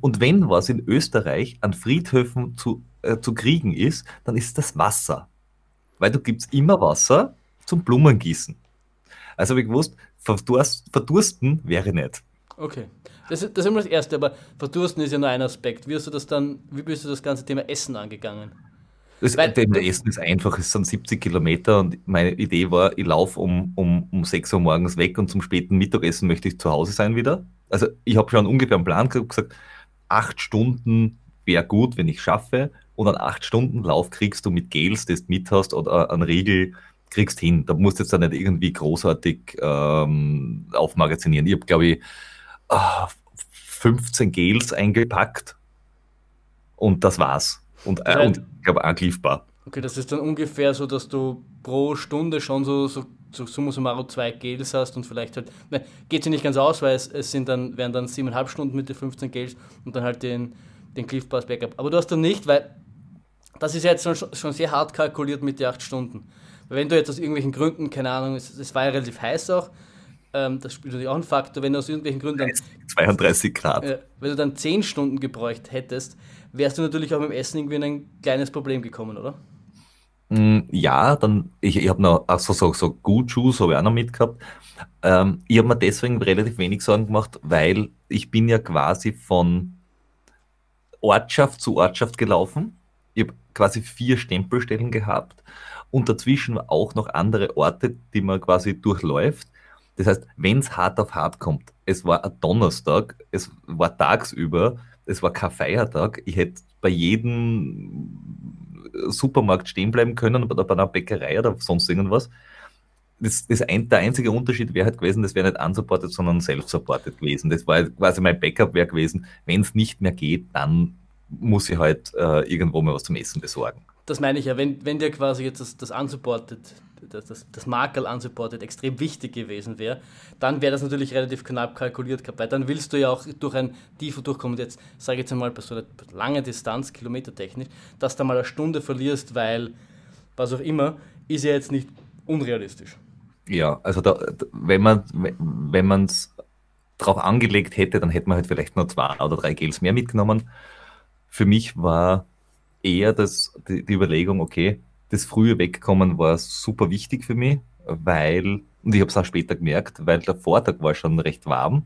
Und wenn was in Österreich an Friedhöfen zu, äh, zu kriegen ist, dann ist das Wasser. Weil du gibst immer Wasser zum Blumengießen. Also habe ich gewusst, verdurst, verdursten wäre nicht. Okay. Das, das ist immer das Erste, aber verdursten ist ja nur ein Aspekt. Wie hast du das dann, wie bist du das ganze Thema Essen angegangen? Das Weil, Thema Essen ist einfach, es sind 70 Kilometer und meine Idee war, ich laufe um, um, um 6 Uhr morgens weg und zum späten Mittagessen möchte ich zu Hause sein wieder. Also ich habe schon ungefähr einen Plan gesagt, acht Stunden wäre gut, wenn ich schaffe und an acht Stunden Lauf kriegst du mit Gels, das du mit hast oder einen Riegel, kriegst hin. Da musst du jetzt da nicht irgendwie großartig ähm, aufmagazinieren. Ich habe, glaube ich, 15 ah, Gels eingepackt und das war's. Und, äh, und ich glaube, angriffbar. Okay, das ist dann ungefähr so, dass du pro Stunde schon so, so, so summa summarum zwei Gels hast und vielleicht halt, ne, geht sie nicht ganz aus, weil es, es sind dann, wären dann siebeneinhalb Stunden mit den 15 Gels und dann halt den, den Cliff Pass Backup. Aber du hast dann nicht, weil das ist jetzt schon, schon sehr hart kalkuliert mit den acht Stunden. Wenn du jetzt aus irgendwelchen Gründen, keine Ahnung, es, es war ja relativ heiß auch, ähm, das spielt natürlich auch einen Faktor, wenn du aus irgendwelchen Gründen dann, 32 Grad. Äh, wenn du dann 10 Stunden gebräucht hättest, wärst du natürlich auch mit dem Essen irgendwie in ein kleines Problem gekommen, oder? Mm, ja, dann, ich, ich habe noch, ach so, so, Shoes habe ich auch noch mitgehabt. Ähm, ich habe mir deswegen relativ wenig Sorgen gemacht, weil ich bin ja quasi von Ortschaft zu Ortschaft gelaufen. Ich habe quasi vier Stempelstellen gehabt und dazwischen auch noch andere Orte, die man quasi durchläuft. Das heißt, wenn es hart auf hart kommt, es war ein Donnerstag, es war tagsüber, es war kein Feiertag. Ich hätte bei jedem Supermarkt stehen bleiben können oder bei einer Bäckerei oder sonst irgendwas. Das, das ein, der einzige Unterschied wäre halt gewesen, das wäre nicht unsupported, sondern self-supported gewesen. Das war quasi mein Backup wäre gewesen. Wenn es nicht mehr geht, dann muss ich halt äh, irgendwo mal was zum Essen besorgen. Das meine ich ja, wenn, wenn dir quasi jetzt das, das unsupported das, das, das Makel unsupported extrem wichtig gewesen wäre, dann wäre das natürlich relativ knapp kalkuliert gehabt, weil dann willst du ja auch durch ein Tifo durchkommen, jetzt sage ich jetzt einmal bei so einer langen Distanz, kilometertechnisch, dass du mal eine Stunde verlierst, weil was auch immer, ist ja jetzt nicht unrealistisch. Ja, also da, wenn man wenn man es drauf angelegt hätte, dann hätte man halt vielleicht nur zwei oder drei Gels mehr mitgenommen. Für mich war eher das, die, die Überlegung, okay, das frühe Wegkommen war super wichtig für mich, weil, und ich habe es auch später gemerkt, weil der Vortag war schon recht warm.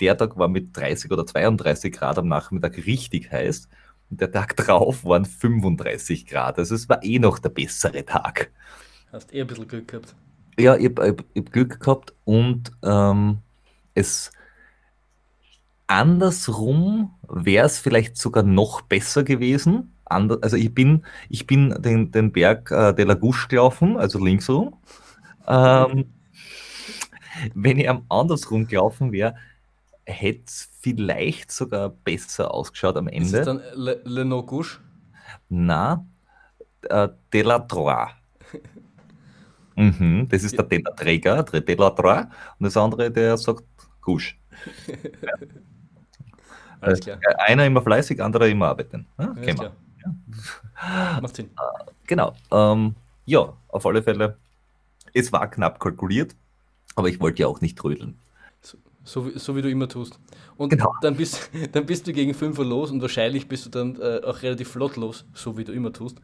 Der Tag war mit 30 oder 32 Grad am Nachmittag richtig heiß. Und der Tag drauf waren 35 Grad. Also es war eh noch der bessere Tag. Hast eh ein bisschen Glück gehabt. Ja, ich habe hab, hab Glück gehabt und ähm, es andersrum wäre es vielleicht sogar noch besser gewesen, anders, also ich bin, ich bin den, den Berg äh, de la Gouche gelaufen, also linksrum. Ähm, wenn ich am andersrum gelaufen wäre, hätte es vielleicht sogar besser ausgeschaut am Ende. Ist das dann Le, Le No Gouche? Na, äh, de la Trois. mhm, das ist der de la Träger, der de la Trois, und das andere, der sagt Gouche. *laughs* Alles klar. Äh, einer immer fleißig, anderer immer arbeiten. Ja, Macht Sinn. Äh, genau. Ähm, ja, auf alle Fälle. Es war knapp kalkuliert, aber ich wollte ja auch nicht trödeln. So, wie- so wie du immer tust. Und genau. dann, bist, *laughs* dann bist du gegen 5 Uhr los und wahrscheinlich bist du dann äh, auch relativ flott los, so wie du immer tust.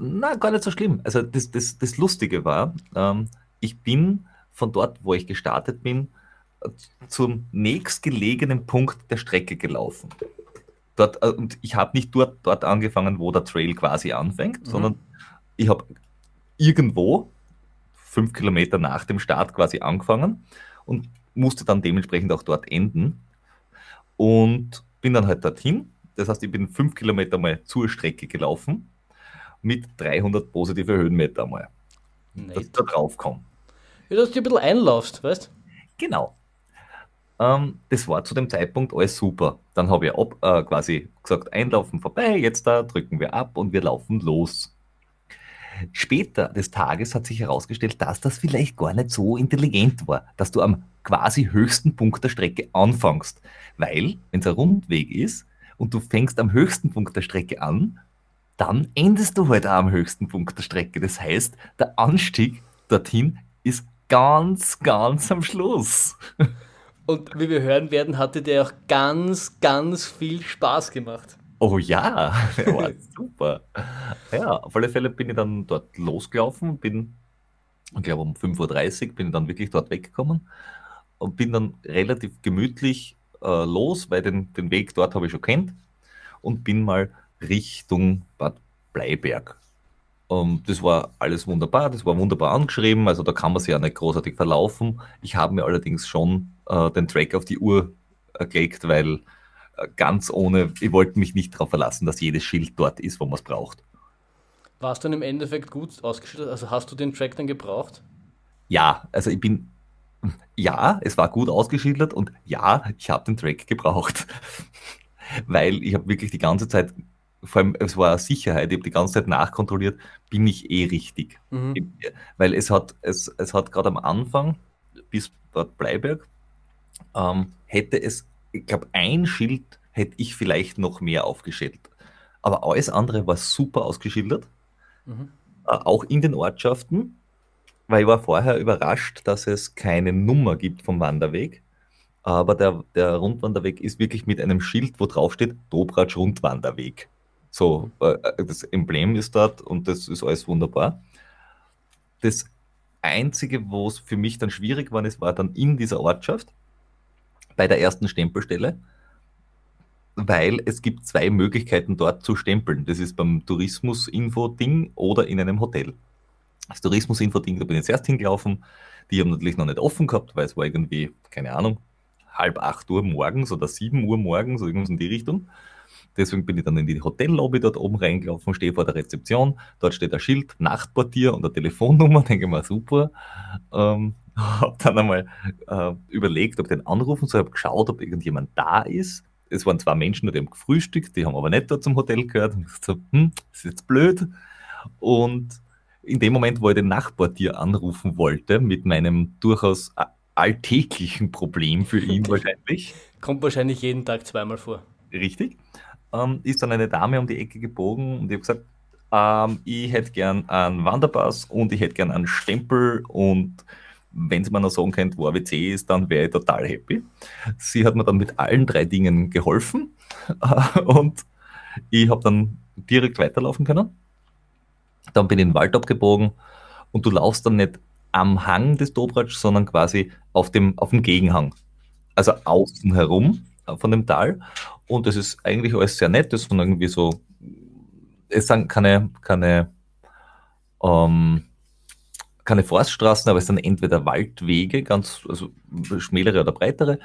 Na, gar nicht so schlimm. Also das, das, das Lustige war, ähm, ich bin von dort, wo ich gestartet bin, zum nächstgelegenen Punkt der Strecke gelaufen. Dort, äh, und ich habe nicht dort, dort angefangen, wo der Trail quasi anfängt, mhm. sondern ich habe irgendwo fünf Kilometer nach dem Start quasi angefangen und musste dann dementsprechend auch dort enden. Und bin dann halt dorthin. Das heißt, ich bin fünf Kilometer mal zur Strecke gelaufen mit 300 positive Höhenmeter mal. Dass ich da drauf komme. Ja, dass du ein bisschen einlaufst, weißt Genau. Ähm, das war zu dem Zeitpunkt alles super. Dann habe ich ab, äh, quasi gesagt, einlaufen vorbei, jetzt da drücken wir ab und wir laufen los. Später des Tages hat sich herausgestellt, dass das vielleicht gar nicht so intelligent war, dass du am quasi höchsten Punkt der Strecke anfängst. Weil, wenn es ein Rundweg ist und du fängst am höchsten Punkt der Strecke an, dann endest du halt auch am höchsten Punkt der Strecke. Das heißt, der Anstieg dorthin ist ganz, ganz am Schluss. *laughs* Und wie wir hören werden, hatte der auch ganz, ganz viel Spaß gemacht. Oh ja, *laughs* der war super. Ja, auf alle Fälle bin ich dann dort losgelaufen, bin, ich glaube um 5.30 Uhr bin ich dann wirklich dort weggekommen und bin dann relativ gemütlich äh, los, weil den, den Weg dort habe ich schon kennt und bin mal Richtung Bad Bleiberg um, ähm, das war alles wunderbar, das war wunderbar angeschrieben, also da kann man sich ja nicht großartig verlaufen. Ich habe mir allerdings schon äh, den Track auf die Uhr äh, gelegt, weil äh, ganz ohne, ich wollte mich nicht darauf verlassen, dass jedes Schild dort ist, wo man es braucht. War es dann im Endeffekt gut ausgeschildert? Also hast du den Track dann gebraucht? Ja, also ich bin, ja, es war gut ausgeschildert und ja, ich habe den Track gebraucht. *laughs* weil ich habe wirklich die ganze Zeit vor allem, es war Sicherheit, ich habe die ganze Zeit nachkontrolliert, bin ich eh richtig. Mhm. Weil es hat, es, es hat gerade am Anfang, bis Bad Bleiberg, ähm, hätte es, ich glaube, ein Schild hätte ich vielleicht noch mehr aufgestellt. Aber alles andere war super ausgeschildert, mhm. äh, auch in den Ortschaften, weil ich war vorher überrascht, dass es keine Nummer gibt vom Wanderweg. Aber der, der Rundwanderweg ist wirklich mit einem Schild, wo drauf steht Dobratsch Rundwanderweg. So, äh, äh, das Emblem ist dort und das ist alles wunderbar. Das Einzige, wo es für mich dann schwierig war, ist, war dann in dieser Ortschaft bei der ersten Stempelstelle, weil es gibt zwei Möglichkeiten dort zu stempeln. Das ist beim Tourismus-Info-Ding oder in einem Hotel. Das Tourismus-Info-Ding, da bin ich jetzt erst hingelaufen. Die haben natürlich noch nicht offen gehabt, weil es war irgendwie, keine Ahnung, halb acht Uhr morgens oder sieben Uhr morgens, irgendwas in die Richtung. Deswegen bin ich dann in die Hotellobby dort oben reingelaufen, stehe vor der Rezeption. Dort steht ein Schild, Nachtportier und eine Telefonnummer. *laughs* Denke mir, super. Ähm, habe dann einmal äh, überlegt, ob ich den anrufen soll. Habe geschaut, ob irgendjemand da ist. Es waren zwei Menschen, die haben gefrühstückt, die haben aber nicht dort zum Hotel gehört. Und ich so, hm, das ist jetzt blöd. Und in dem Moment, wo ich den Nachportier anrufen wollte, mit meinem durchaus alltäglichen Problem für ihn *laughs* wahrscheinlich. Kommt wahrscheinlich jeden Tag zweimal vor. Richtig ähm, ist dann eine Dame um die Ecke gebogen und ich habe gesagt, ähm, ich hätte gern einen Wanderpass und ich hätte gern einen Stempel und wenn sie mir noch sagen könnt, wo AWC ist, dann wäre ich total happy. Sie hat mir dann mit allen drei Dingen geholfen *laughs* und ich habe dann direkt weiterlaufen können. Dann bin ich in den Wald abgebogen und du laufst dann nicht am Hang des Dobratsch, sondern quasi auf dem, auf dem Gegenhang. Also außen herum von dem Tal. Und es ist eigentlich alles sehr nett, es sind irgendwie so, es sind keine, keine, ähm, keine Forststraßen, aber es sind entweder Waldwege, ganz, also schmälere oder breitere,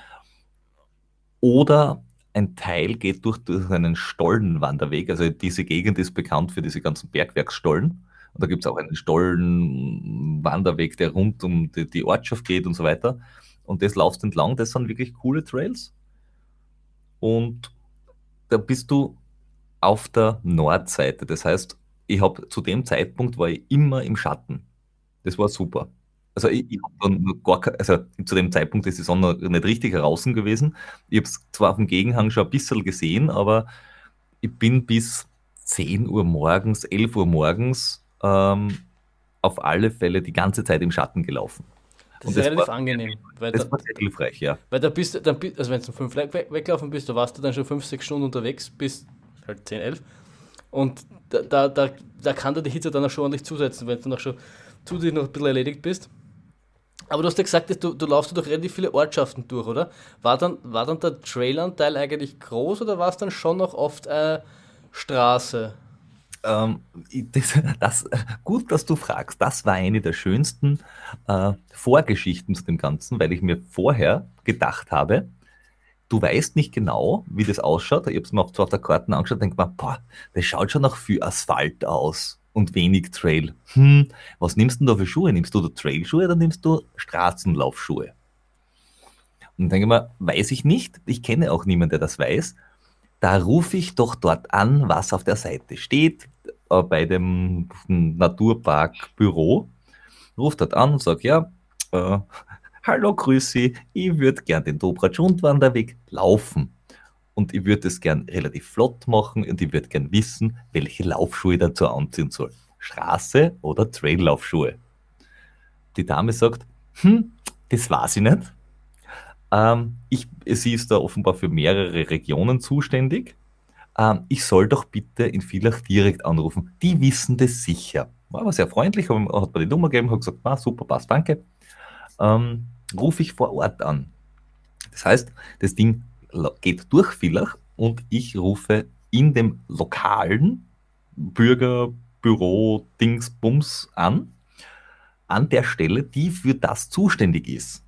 oder ein Teil geht durch, durch einen Stollenwanderweg. Also diese Gegend ist bekannt für diese ganzen Bergwerksstollen. Und da gibt es auch einen Stollenwanderweg, der rund um die, die, Ortschaft geht und so weiter. Und das laufst entlang, das sind wirklich coole Trails. Und da bist du auf der Nordseite. Das heißt, ich habe zu dem Zeitpunkt war ich immer im Schatten. Das war super. Also ich, ich habe dann gar also zu dem Zeitpunkt ist die Sonne nicht richtig heraus gewesen. Ich habe es zwar auf dem Gegenhang schon ein bisschen gesehen, aber ich bin bis 10 Uhr morgens, 11 Uhr morgens ähm, auf alle Fälle die ganze Zeit im Schatten gelaufen. Das ist relativ war, angenehm. Weil das da, war sehr hilfreich, ja. Weil da bist du, dann, also wenn du um fünf weglaufen bist, da warst du dann schon fünf, sechs Stunden unterwegs, bis halt 10, 11. Und da, da, da, da kann dir die Hitze dann auch schon ordentlich zusetzen, wenn du noch schon zusätzlich noch ein bisschen erledigt bist. Aber du hast ja gesagt, du, du laufst durch relativ viele Ortschaften durch, oder? War dann, war dann der Trailanteil eigentlich groß oder war es dann schon noch oft äh, Straße? Ähm, das, *laughs* das, gut, dass du fragst. Das war eine der schönsten äh, Vorgeschichten zu dem Ganzen, weil ich mir vorher gedacht habe, du weißt nicht genau, wie das ausschaut. Ich habe es mir auch auf der Karte angeschaut und denke mir, boah, das schaut schon noch viel Asphalt aus und wenig Trail. Hm, was nimmst du denn da für Schuhe? Nimmst du da Trailschuhe oder nimmst du Straßenlaufschuhe? Und denke mir, weiß ich nicht. Ich kenne auch niemanden, der das weiß. Da rufe ich doch dort an, was auf der Seite steht, äh, bei dem Naturpark-Büro. Ruft dort an und sagt, ja, äh, hallo, grüß ich würde gern den Dobratsch-Rundwanderweg laufen. Und ich würde es gern relativ flott machen und ich würde gern wissen, welche Laufschuhe dazu anziehen soll. Straße oder Traillaufschuhe. Die Dame sagt, hm, das weiß ich nicht. Ähm, ich, sie ist da offenbar für mehrere Regionen zuständig. Ähm, ich soll doch bitte in Villach direkt anrufen. Die wissen das sicher. War aber sehr freundlich, hat mir die Nummer gegeben, hat gesagt, ah, super, passt, danke. Ähm, rufe ich vor Ort an. Das heißt, das Ding geht durch Villach und ich rufe in dem lokalen Bürgerbüro Dingsbums an, an der Stelle, die für das zuständig ist.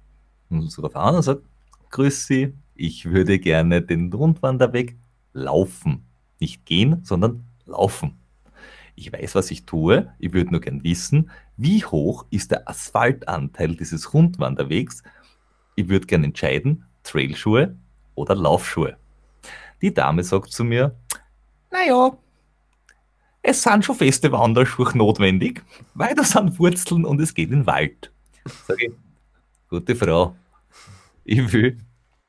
Und so an und sagt, Grüß Sie, ich würde gerne den Rundwanderweg laufen. Nicht gehen, sondern laufen. Ich weiß, was ich tue. Ich würde nur gern wissen, wie hoch ist der Asphaltanteil dieses Rundwanderwegs. Ich würde gern entscheiden, Trailschuhe oder Laufschuhe. Die Dame sagt zu mir, naja, es sind schon feste Wanderschuhe notwendig, weil da sind Wurzeln und es geht in den Wald. Sag ich, gute Frau, ich will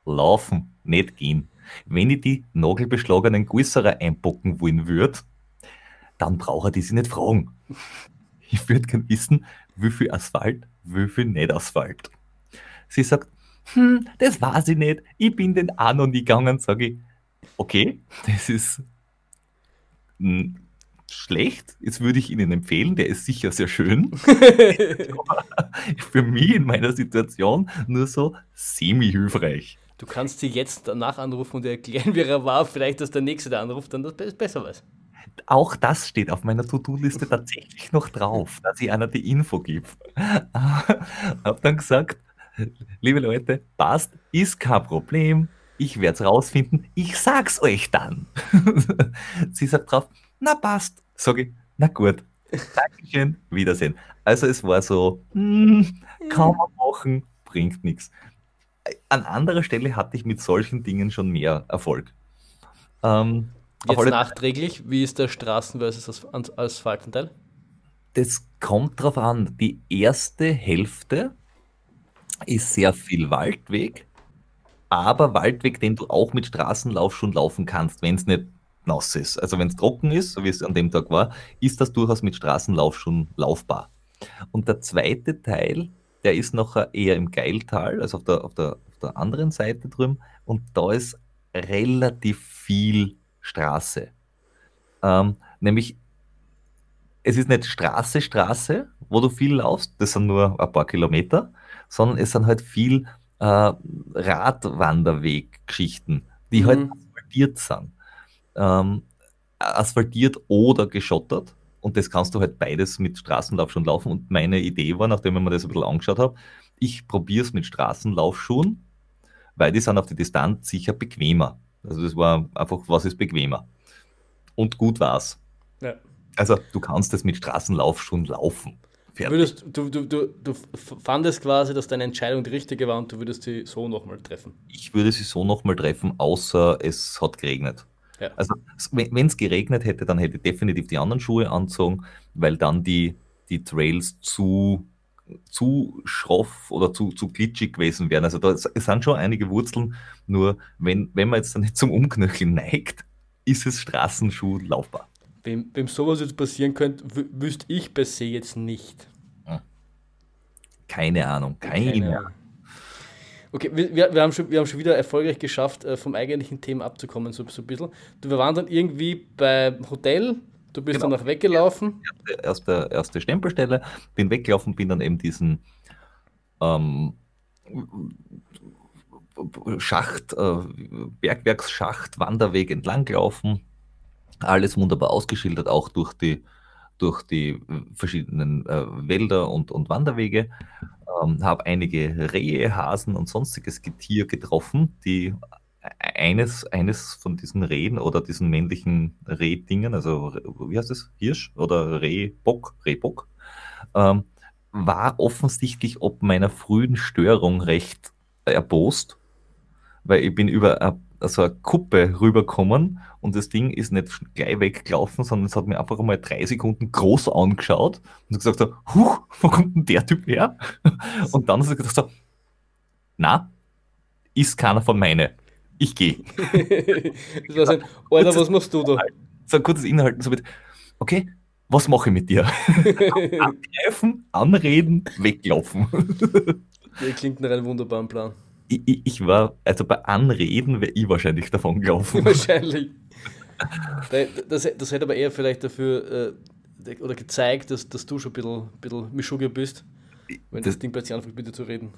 laufen, nicht gehen. Wenn ich die nagelbeschlagenen Gusserer einpacken wollen würde, dann brauche ich sie nicht fragen. Ich würde gerne wissen, wie viel Asphalt, wie viel nicht Asphalt. Sie sagt, hm, das weiß ich nicht, ich bin den auch noch nie gegangen, sage ich, okay, das ist hm, schlecht. Jetzt würde ich Ihnen empfehlen, der ist sicher sehr schön. *laughs* *laughs* Für mich in meiner Situation nur so semi-hilfreich. Du kannst sie jetzt danach anrufen und erklären, wie er war. Vielleicht, dass der Nächste, der anruft, dann das besser weiß. Auch das steht auf meiner To-Do-Liste tatsächlich noch drauf, dass ich einer die Info gebe. *laughs* Hab dann gesagt, liebe Leute, passt, ist kein Problem. Ich werde es rausfinden. Ich sag's euch dann. *laughs* Sie sagt drauf, na passt. Sag ich, na gut. Dankeschön, Wiedersehen. Also es war so, hm, kann man machen, bringt nichts. An anderer Stelle hatte ich mit solchen Dingen schon mehr Erfolg. Ähm, Jetzt nachträglich, wie ist der Straßen- versus Asphaltanteil? Das kommt drauf an. Die erste Hälfte ist sehr viel Waldweg, aber Waldweg, den du auch mit Straßenlauf schon laufen kannst, wenn es nicht nass ist. Also wenn es trocken ist, so wie es an dem Tag war, ist das durchaus mit Straßenlauf schon laufbar. Und der zweite Teil, der ist noch eher im Geiltal, also auf der, auf der, auf der anderen Seite drüben. Und da ist relativ viel Straße. Ähm, nämlich, es ist nicht Straße, Straße, wo du viel laufst, das sind nur ein paar Kilometer, sondern es sind halt viel äh, Radwanderweggeschichten, die halt mhm. halt asphaltiert sind ähm, asphaltiert oder geschottert. Und das kannst du halt beides mit Straßenlauf schon laufen. Und meine Idee war, nachdem ich mir das ein bisschen angeschaut habe, ich probiere es mit Straßenlaufschuhen, weil die sind auf die Distanz sicher bequemer. Also das war einfach, was ist bequemer. Und gut war's. Ja. Also du kannst es mit Straßenlaufschuhen laufen. Würdest, du, du, du, du fandest quasi, dass deine Entscheidung die richtige war und du würdest sie so nochmal treffen? Ich würde sie so nochmal treffen, außer es hat geregnet. Ja. Also wenn es geregnet hätte, dann hätte ich definitiv die anderen Schuhe anzogen, weil dann die, die Trails zu, zu schroff oder zu, zu glitschig gewesen wären. Also da es sind schon einige Wurzeln, nur wenn, wenn man jetzt dann nicht zum Umknöcheln neigt, ist es Straßenschuh laufbar. Wem, wem sowas jetzt passieren könnte, wüsste ich per se jetzt nicht. Keine Ahnung, keine, keine Ahnung. Okay, wir, wir, haben schon, wir haben schon wieder erfolgreich geschafft, äh, vom eigentlichen Thema abzukommen, so, so ein bisschen. Wir waren dann irgendwie beim Hotel, du bist genau. dann noch weggelaufen. Erste, erste Stempelstelle, bin weggelaufen, bin dann eben diesen ähm, Schacht, äh, Bergwerksschacht, Wanderweg entlang gelaufen. Alles wunderbar ausgeschildert, auch durch die, durch die verschiedenen äh, Wälder und, und Wanderwege. Ähm, habe einige Rehe, Hasen und sonstiges Getier getroffen, die eines, eines von diesen Rehen oder diesen männlichen Rehdingen, also wie heißt es, Hirsch oder Rehbock, Rehbock, ähm, war offensichtlich ob meiner frühen Störung recht erbost, weil ich bin über so eine Kuppe rübergekommen und das Ding ist nicht gleich weggelaufen, sondern es hat mir einfach einmal drei Sekunden groß angeschaut und gesagt so, huch, *laughs* wo kommt denn der Typ her? *laughs* Und dann hat er gesagt so, na, ist keiner von meine. Ich gehe. *laughs* das war sein, Alter, was machst du da? So ein kurzes Inhalten, so mit, okay, was mache ich mit dir? Angreifen, anreden, weglaufen. Der klingt nach einem wunderbaren Plan. Ich, ich, ich war, also bei Anreden wäre ich wahrscheinlich davon gelaufen. *laughs* Wahrscheinlich. *laughs* Das, das hätte aber eher vielleicht dafür äh, oder gezeigt, dass, dass du schon ein bisschen, bisschen Mischugge bist, wenn das, das Ding plötzlich anfängt, dir zu reden.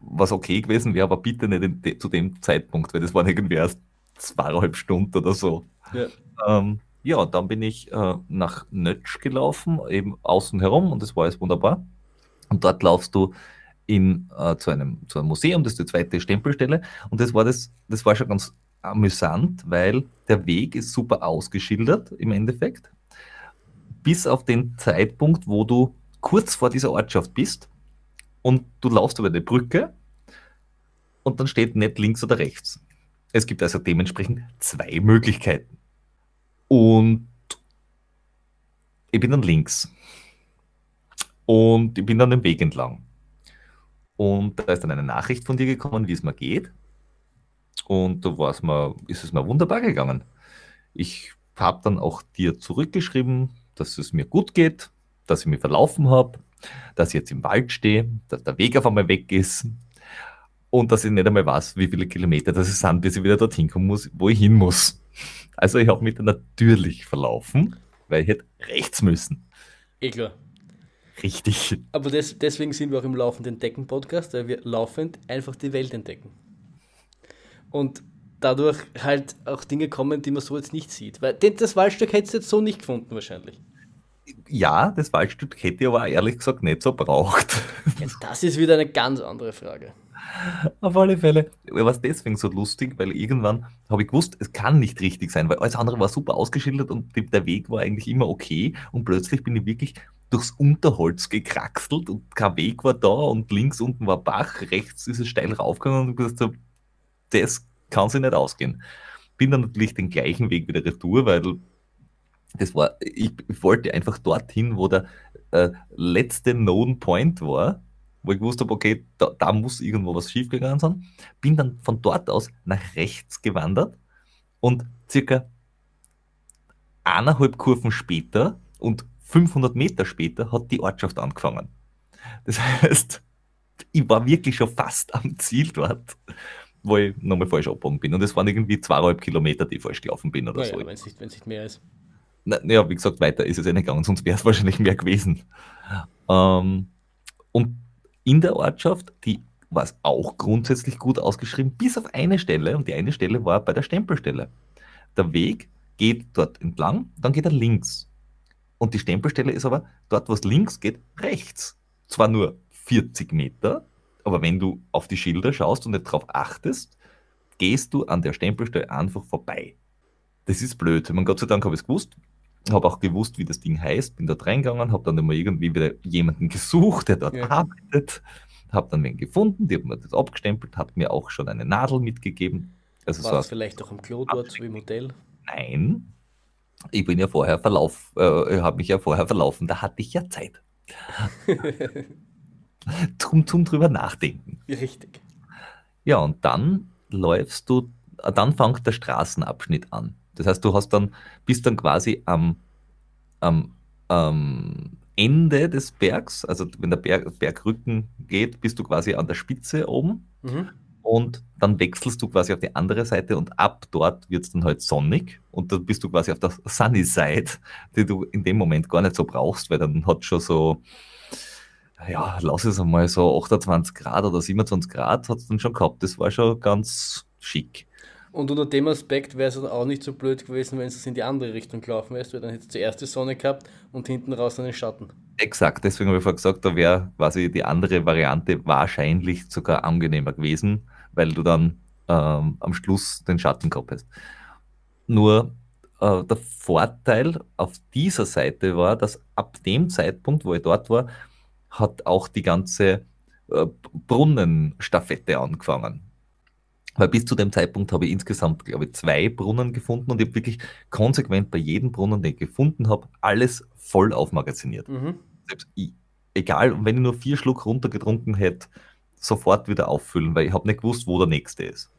Was okay gewesen wäre, aber bitte nicht in, zu dem Zeitpunkt, weil das waren irgendwie erst zweieinhalb Stunden oder so. Ja. Ähm, ja, dann bin ich äh, nach Nötsch gelaufen, eben außen herum und das war alles wunderbar. Und dort laufst du in, äh, zu, einem, zu einem Museum, das ist die zweite Stempelstelle. Und das war, das, das war schon ganz amüsant, weil der Weg ist super ausgeschildert im Endeffekt. Bis auf den Zeitpunkt, wo du kurz vor dieser Ortschaft bist und du laufst über die Brücke und dann steht nicht links oder rechts. Es gibt also dementsprechend zwei Möglichkeiten. Und ich bin dann links. Und ich bin dann den Weg entlang. Und da ist dann eine Nachricht von dir gekommen, wie es mir geht. Und da war's mir, ist es mir wunderbar gegangen. Ich habe dann auch dir zurückgeschrieben, dass es mir gut geht, dass ich mich verlaufen habe, dass ich jetzt im Wald stehe, dass der Weg auf einmal weg ist und dass ich nicht einmal weiß, wie viele Kilometer das sind, bis ich wieder dorthin kommen muss, wo ich hin muss. Also ich habe mich dann natürlich verlaufen, weil ich hätte rechts müssen. Eh klar. Richtig. Aber des, deswegen sind wir auch im laufenden Decken-Podcast, weil wir laufend einfach die Welt entdecken. Und dadurch halt auch Dinge kommen, die man so jetzt nicht sieht. Weil das Waldstück hättest du jetzt so nicht gefunden, wahrscheinlich. Ja, das Waldstück hätte ich aber ehrlich gesagt nicht so braucht. Ja, das ist wieder eine ganz andere Frage. Auf alle Fälle. War es deswegen so lustig, weil irgendwann habe ich gewusst, es kann nicht richtig sein, weil alles andere war super ausgeschildert und der Weg war eigentlich immer okay. Und plötzlich bin ich wirklich durchs Unterholz gekraxelt und kein Weg war da und links unten war Bach, rechts ist es steil raufgegangen und gesagt so, das kann sich nicht ausgehen. Bin dann natürlich den gleichen Weg wieder retour, weil das war, ich, wollte einfach dorthin, wo der äh, letzte Known Point war, wo ich gewusst habe, okay, da, da muss irgendwo was schiefgegangen sein. Bin dann von dort aus nach rechts gewandert und circa eineinhalb Kurven später und 500 Meter später hat die Ortschaft angefangen. Das heißt, ich war wirklich schon fast am Ziel dort, wo ich nochmal falsch abgebogen bin. Und es waren irgendwie zweieinhalb Kilometer, die ich falsch gelaufen bin oder naja, so. Wenn es nicht, nicht mehr ist. Naja, wie gesagt, weiter ist es ja nicht gegangen, sonst wäre es *laughs* wahrscheinlich mehr gewesen. Ähm, und in der Ortschaft, die war es auch grundsätzlich gut ausgeschrieben, bis auf eine Stelle, und die eine Stelle war bei der Stempelstelle. Der Weg geht dort entlang, dann geht er links. Und die Stempelstelle ist aber dort, wo es links geht, rechts. Zwar nur 40 Meter, aber wenn du auf die Schilder schaust und nicht darauf achtest, gehst du an der Stempelstelle einfach vorbei. Das ist blöd. Ich meine, Gott sei Dank habe ich es gewusst. Habe auch gewusst, wie das Ding heißt. Bin dort reingegangen, habe dann immer irgendwie wieder jemanden gesucht, der dort ja. arbeitet. Habe dann wen gefunden, die haben mir das abgestempelt, hat mir auch schon eine Nadel mitgegeben. Also War so das vielleicht auch im Klo dort, so wie Modell? Nein. Ich bin ja vorher verlauf, äh, habe mich ja vorher verlaufen, da hatte ich ja Zeit. *laughs* zum, zum drüber nachdenken. Richtig. Ja, und dann läufst du, dann fängt der Straßenabschnitt an. Das heißt, du hast dann, bist dann quasi am, am, am Ende des Bergs, also wenn der Berg, Bergrücken geht, bist du quasi an der Spitze oben Mhm. Und dann wechselst du quasi auf die andere Seite und ab dort wird es dann halt sonnig und dann bist du quasi auf der Sunny Side, die du in dem Moment gar nicht so brauchst, weil dann hat schon so, ja, lass es einmal so 28 Grad oder 27 Grad hat es dann schon gehabt. Das war schon ganz schick. Und unter dem Aspekt wäre es dann auch nicht so blöd gewesen, wenn es in die andere Richtung gelaufen wärst, weil dann hättest du zuerst die Sonne gehabt und hinten raus einen Schatten. Exakt, deswegen habe ich vorher gesagt, da wäre quasi die andere Variante wahrscheinlich sogar angenehmer gewesen, weil du dann ähm, am Schluss den Schatten gehabt hast. Nur äh, der Vorteil auf dieser Seite war, dass ab dem Zeitpunkt, wo ich dort war, hat auch die ganze äh, Brunnenstaffette angefangen. Weil bis zu dem Zeitpunkt habe ich insgesamt, glaube ich, zwei Brunnen gefunden und ich habe wirklich konsequent bei jedem Brunnen, den ich gefunden habe, alles voll aufmagaziniert. Mhm. Selbst ich, egal, wenn ich nur vier Schluck runtergetrunken hätte, sofort wieder auffüllen, weil ich habe nicht gewusst, wo der nächste ist.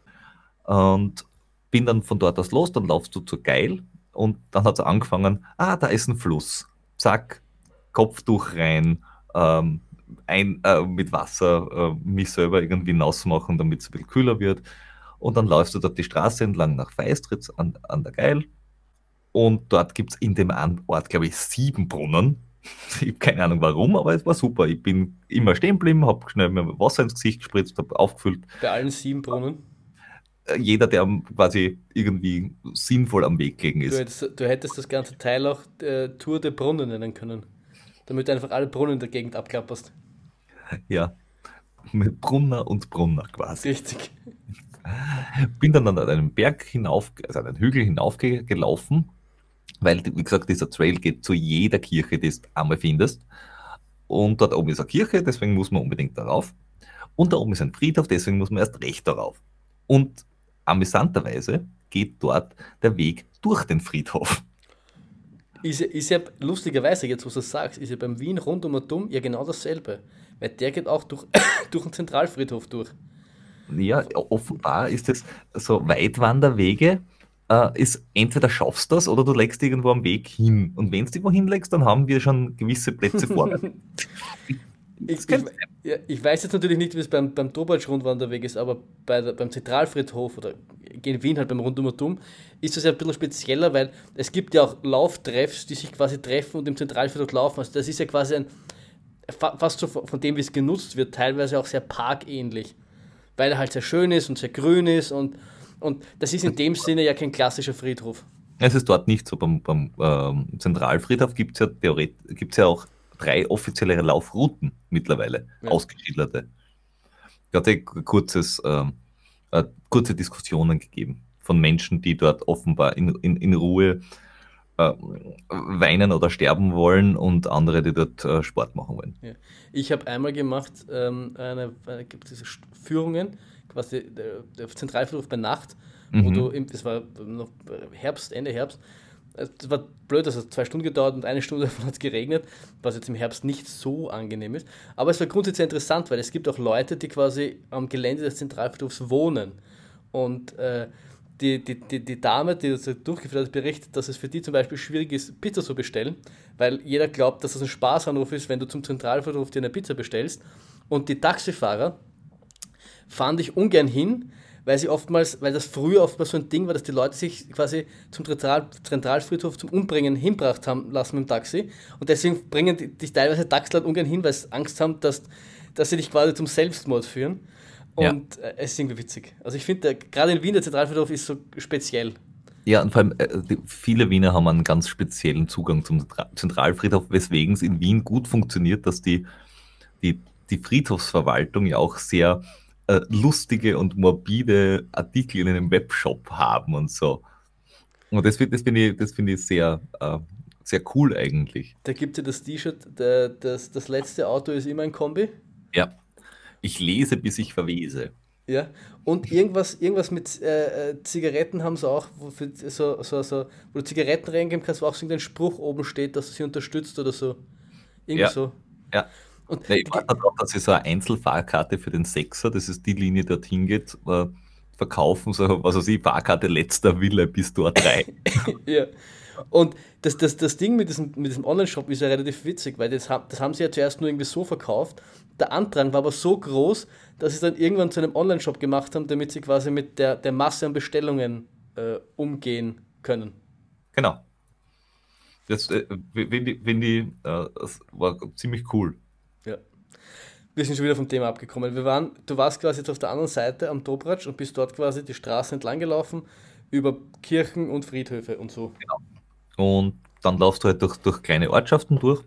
Und bin dann von dort aus los, dann laufst du zur Geil und dann hat es angefangen, ah, da ist ein Fluss. Zack, Kopftuch rein, ähm, ein, äh, mit Wasser äh, mich selber irgendwie nass machen, damit es ein bisschen kühler wird. Und dann läufst du dort die Straße entlang nach Feistritz an, an der Geil. Und dort gibt es in dem Ort, glaube ich, sieben Brunnen. Ich habe keine Ahnung warum, aber es war super. Ich bin immer stehen geblieben, habe schnell mir Wasser ins Gesicht gespritzt, habe aufgefüllt. Bei allen sieben Brunnen. Äh, Jeder, der quasi irgendwie sinnvoll am Weg gelegen Du ist. hättest, du hättest das ganze Teil auch äh, Tour de Brunnen nennen können. Damit du einfach alle Brunnen in der Gegend abklapperst. Ja, mit Brunner und Brunner quasi. Richtig. Bin dann an einem Berg hinauf, also einen Hügel hinaufgelaufen, weil, wie gesagt, dieser Trail geht zu jeder Kirche, die du einmal findest. Und dort oben ist eine Kirche, deswegen muss man unbedingt darauf. Und da oben ist ein Friedhof, deswegen muss man erst recht darauf. Und amüsanterweise geht dort der Weg durch den Friedhof. Ist ja, ist ja lustigerweise, jetzt wo du es sagst, ist ja beim Wien rund um Dumm ja genau dasselbe. Weil der geht auch durch, *coughs* durch den Zentralfriedhof durch. Ja, offenbar ist es so Weitwanderwege, äh, ist entweder schaffst du das oder du legst irgendwo am Weg hin. Und wenn du dich wohin legst, dann haben wir schon gewisse Plätze vor. *laughs* Ich, ich, ja, ich weiß jetzt natürlich nicht, wie es beim, beim Tobatsch-Rundwanderweg ist, aber bei der, beim Zentralfriedhof oder in Wien halt beim Rundum ist das ja ein bisschen spezieller, weil es gibt ja auch Lauftreffs, die sich quasi treffen und im Zentralfriedhof laufen. Also das ist ja quasi ein, fa- fast so von von dem, wie es genutzt wird, teilweise auch sehr parkähnlich. Weil er halt sehr schön ist und sehr grün ist und, und das ist in dem Sinne ja kein klassischer Friedhof. Es ist dort nicht so. Beim, beim ähm, Zentralfriedhof gibt es ja, theoret- gibt's ja auch drei offizielle Laufrouten mittlerweile, Ja. ausgeschilderte. Es hat eh kurzes, ähm, äh, kurze Diskussionen gegeben von Menschen, die dort offenbar in, in, in Ruhe äh, weinen oder sterben wollen und andere, die dort äh, Sport machen wollen. Ja. Ich habe einmal gemacht, ähm, eine, eine, gibt diese Führungen, quasi der, der Zentralfriedhof bei Nacht, wo Mhm. du, im, es war noch Herbst, Ende Herbst, es war blöd, dass es zwei Stunden gedauert und eine Stunde *laughs* davon hat es geregnet, was jetzt im Herbst nicht so angenehm ist. Aber es war grundsätzlich interessant, weil es gibt auch Leute, die quasi am Gelände des Zentralfriedhofs wohnen. Und äh, die, die, die, die Dame, die das durchgeführt hat, berichtet, dass es für die zum Beispiel schwierig ist, Pizza zu bestellen, weil jeder glaubt, dass das ein Spaßanruf ist, wenn du zum Zentralfriedhof dir eine Pizza bestellst. Und die Taxifahrer fahren dich ungern hin, weil sie oftmals, weil das früher oftmals so ein Ding war, dass die Leute sich quasi zum Zentral, Zentralfriedhof zum Umbringen hinbracht haben lassen mit dem Taxi. Und deswegen bringen die, dich teilweise Taxileute ungern hin, weil sie Angst haben, dass, dass sie dich quasi zum Selbstmord führen. Ja. Und äh, es ist irgendwie witzig. Also ich finde, gerade in Wien der Zentralfriedhof ist so speziell. Ja, und vor allem, äh, viele Wiener haben einen ganz speziellen Zugang zum Zentra- Zentralfriedhof, weswegen es in Wien gut funktioniert, dass die, die, die Friedhofsverwaltung ja auch sehr äh, lustige und morbide Artikel in einem Webshop haben und so. Und das, das finde ich, das find ich sehr, äh, sehr cool eigentlich. Da gibt es ja das T-Shirt, das, das letzte Auto ist immer ein Kombi. Ja. Ich lese, bis ich verwese. Ja, und irgendwas, irgendwas mit äh, äh, Zigaretten haben sie auch, wo, für, so, so, so, wo du Zigaretten reingeben kannst, wo auch so irgendein Spruch oben steht, dass du sie unterstützt oder so. Irgendwie Ja. so. Ja. Und Ja, ich warte darauf, dass sie so eine Einzelfahrkarte für den Sechser, das ist die Linie, die dorthin geht, äh, verkaufen, so, was weiß ich, Fahrkarte letzter Wille bis dort rein. *laughs* ja. Und das, das, das Ding mit diesem, mit diesem Online-Shop ist ja relativ witzig, weil das, das haben sie ja zuerst nur irgendwie so verkauft. Der Andrang war aber so groß, dass sie es dann irgendwann zu einem Online-Shop gemacht haben, damit sie quasi mit der, der Masse an Bestellungen äh, umgehen können. Genau. Das äh, finde ich, find ich äh, das war ziemlich cool. Wir sind schon wieder vom Thema abgekommen. Wir waren, du warst quasi jetzt auf der anderen Seite am Dobratsch und bist dort quasi die Straße entlang gelaufen über Kirchen und Friedhöfe und so. Genau. Und dann laufst du halt durch, durch kleine Ortschaften durch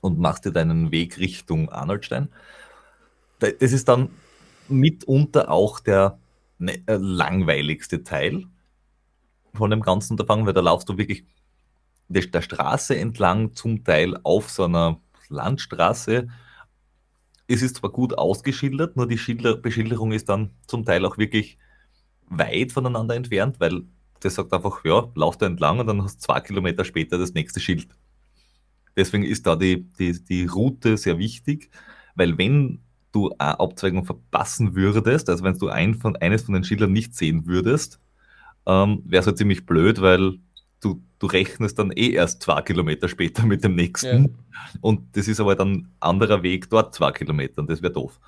und machst dir deinen Weg Richtung Arnoldstein. Das ist dann mitunter auch der ne, äh, langweiligste Teil von dem ganzen Unterfangen, weil da laufst du wirklich der Straße entlang, zum Teil auf so einer Landstraße. Es ist zwar gut ausgeschildert, nur die Schilder Beschilderung ist dann zum Teil auch wirklich weit voneinander entfernt, weil der sagt einfach, ja, lauf da entlang und dann hast du zwei Kilometer später das nächste Schild. Deswegen ist da die, die, die Route sehr wichtig, weil wenn du eine Abzweigung verpassen würdest, also wenn du ein von, eines von den Schildern nicht sehen würdest, ähm, wäre es halt ziemlich blöd, weil du, rechnest dann eh erst zwei Kilometer später mit dem nächsten. Ja. Und das ist aber dann ein anderer Weg dort zwei Kilometer und das wäre doof.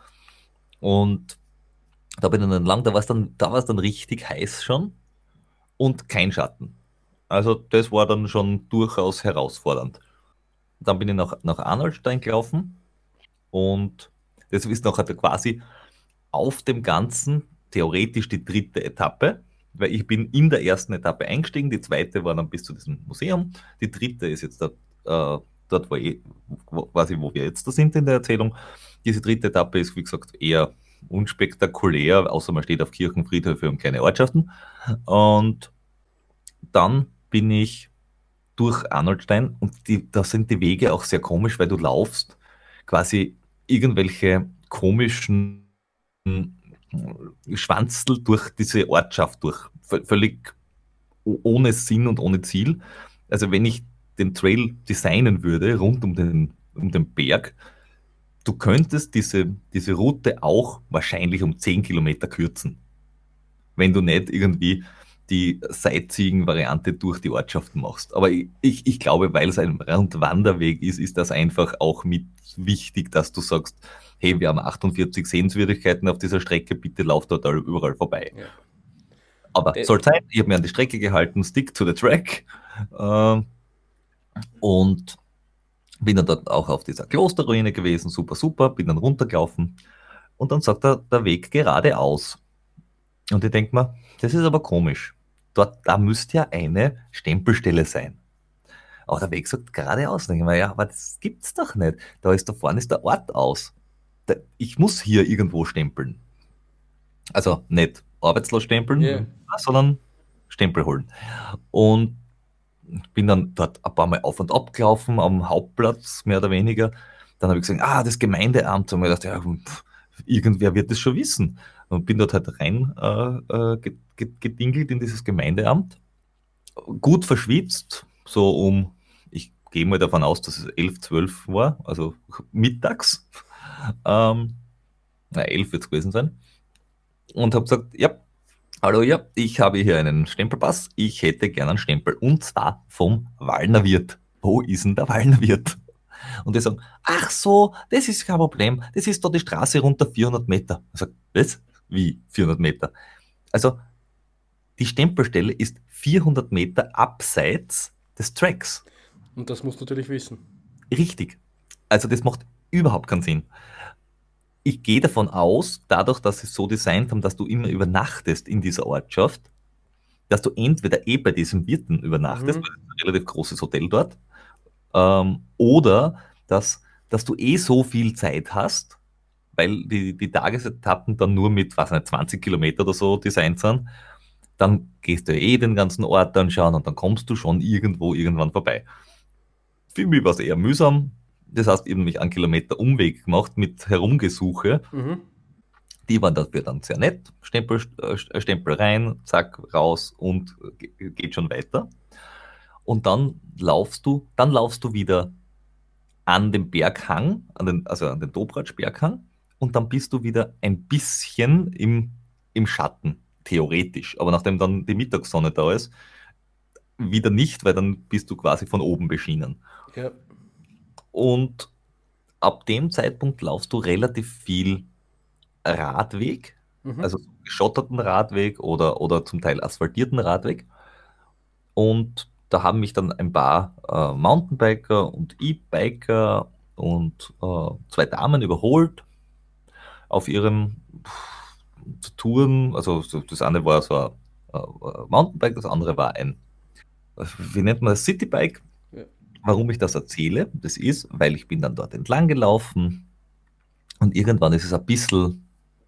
Und da bin ich dann lang, da war es dann, dann richtig heiß schon und kein Schatten. Also das war dann schon durchaus herausfordernd. Dann bin ich nach, nach Arnoldstein gelaufen und das ist nachher quasi auf dem Ganzen theoretisch die dritte Etappe, weil ich bin in der ersten Etappe eingestiegen, die zweite war dann bis zu diesem Museum, die dritte ist jetzt da, äh, dort, wo, ich, wo, quasi, wo wir jetzt da sind in der Erzählung. Diese dritte Etappe ist, wie gesagt, eher unspektakulär, außer man steht auf Kirchen, Friedhöfe und kleine Ortschaften. Und dann bin ich durch Arnoldstein und die, da sind die Wege auch sehr komisch, weil du laufst quasi irgendwelche komischen Schwanzel durch diese Ortschaft durch, völlig ohne Sinn und ohne Ziel. Also wenn ich den Trail designen würde rund um den, um den Berg, du könntest diese, diese Route auch wahrscheinlich um 10 Kilometer kürzen, wenn du nicht irgendwie die Sightseeing-Variante durch die Ortschaften machst. Aber ich, ich glaube, weil es ein Wanderweg ist, ist das einfach auch mit wichtig, dass du sagst, hey, wir haben 48 Sehenswürdigkeiten auf dieser Strecke, bitte lauf dort überall vorbei. Ja. Aber das soll sein, ich habe mir an die Strecke gehalten, stick to the track. Äh, und bin dann dort auch auf dieser Klosterruine gewesen, super, super, bin dann runtergelaufen und dann sagt er, der Weg geradeaus. Und ich denke mir, das ist aber komisch. Dort, da müsste ja eine Stempelstelle sein. Aber der Weg sagt geradeaus. Denke ich mir, ja, aber das gibt's doch nicht. Da ist da vorne ist der Ort aus. Ich muss hier irgendwo stempeln. Also nicht arbeitslos stempeln, yeah. sondern Stempel holen. Und bin dann dort ein paar Mal auf und ab gelaufen, am Hauptplatz, mehr oder weniger. Dann habe ich gesagt, ah, das Gemeindeamt. Und mir gedacht, ja, pff, irgendwer wird das schon wissen. Und bin dort halt rein äh, äh gedingelt in dieses Gemeindeamt. Gut verschwitzt, so um, ich gehe mal davon aus, dass es 11, 12 war, also mittags. Ähm, na, 11 wird es gewesen sein. Und habe gesagt, ja, Hallo, ja, ich habe hier einen Stempelpass. Ich hätte gerne einen Stempel und zwar vom Wallner Wirt. Wo ist denn der Wallner Wirt? Und die sagen, ach so, das ist kein Problem. Das ist da die Straße runter 400 Meter. Ich sage, was? Wie 400 Meter? Also, die Stempelstelle ist 400 Meter abseits des Tracks. Und das musst du natürlich wissen. Richtig. Also, das macht überhaupt keinen Sinn ich gehe davon aus, dadurch, dass sie es so designt haben, dass du immer übernachtest in dieser Ortschaft, dass du entweder eh bei diesem Wirten übernachtest, mhm. weil es ein relativ großes Hotel dort, ähm, oder dass, dass du eh so viel Zeit hast, weil die, die Tagesetappen dann nur mit, was nicht, 20 Kilometer oder so designt sind, dann gehst du eh den ganzen Ort anschauen und dann kommst du schon irgendwo irgendwann vorbei. Für mich war es eher mühsam, das heißt, eben mich einen Kilometer Umweg gemacht mit Herumgesuche. Mhm. Die waren dafür dann sehr nett. Stempel, äh, Stempel rein, zack, raus und geht schon weiter. Und dann laufst du, dann laufst du wieder an den Berghang, an den, also an den Dobratsch-Berghang, und dann bist du wieder ein bisschen im, im Schatten, theoretisch. Aber nachdem dann die Mittagssonne da ist, wieder nicht, weil dann bist du quasi von oben beschienen. Ja. Und ab dem Zeitpunkt laufst du relativ viel Radweg, Mhm. also geschotterten Radweg oder, oder zum Teil asphaltierten Radweg. Und da haben mich dann ein paar äh, Mountainbiker und E-Biker und äh, zwei Damen überholt auf ihren pff, Touren. Also so- das eine war so ein äh, Mountainbike, das andere war ein, äh, wie nennt man das, Citybike. Warum ich das erzähle, das ist, weil ich bin dann dort entlang gelaufen und irgendwann ist es ein bisschen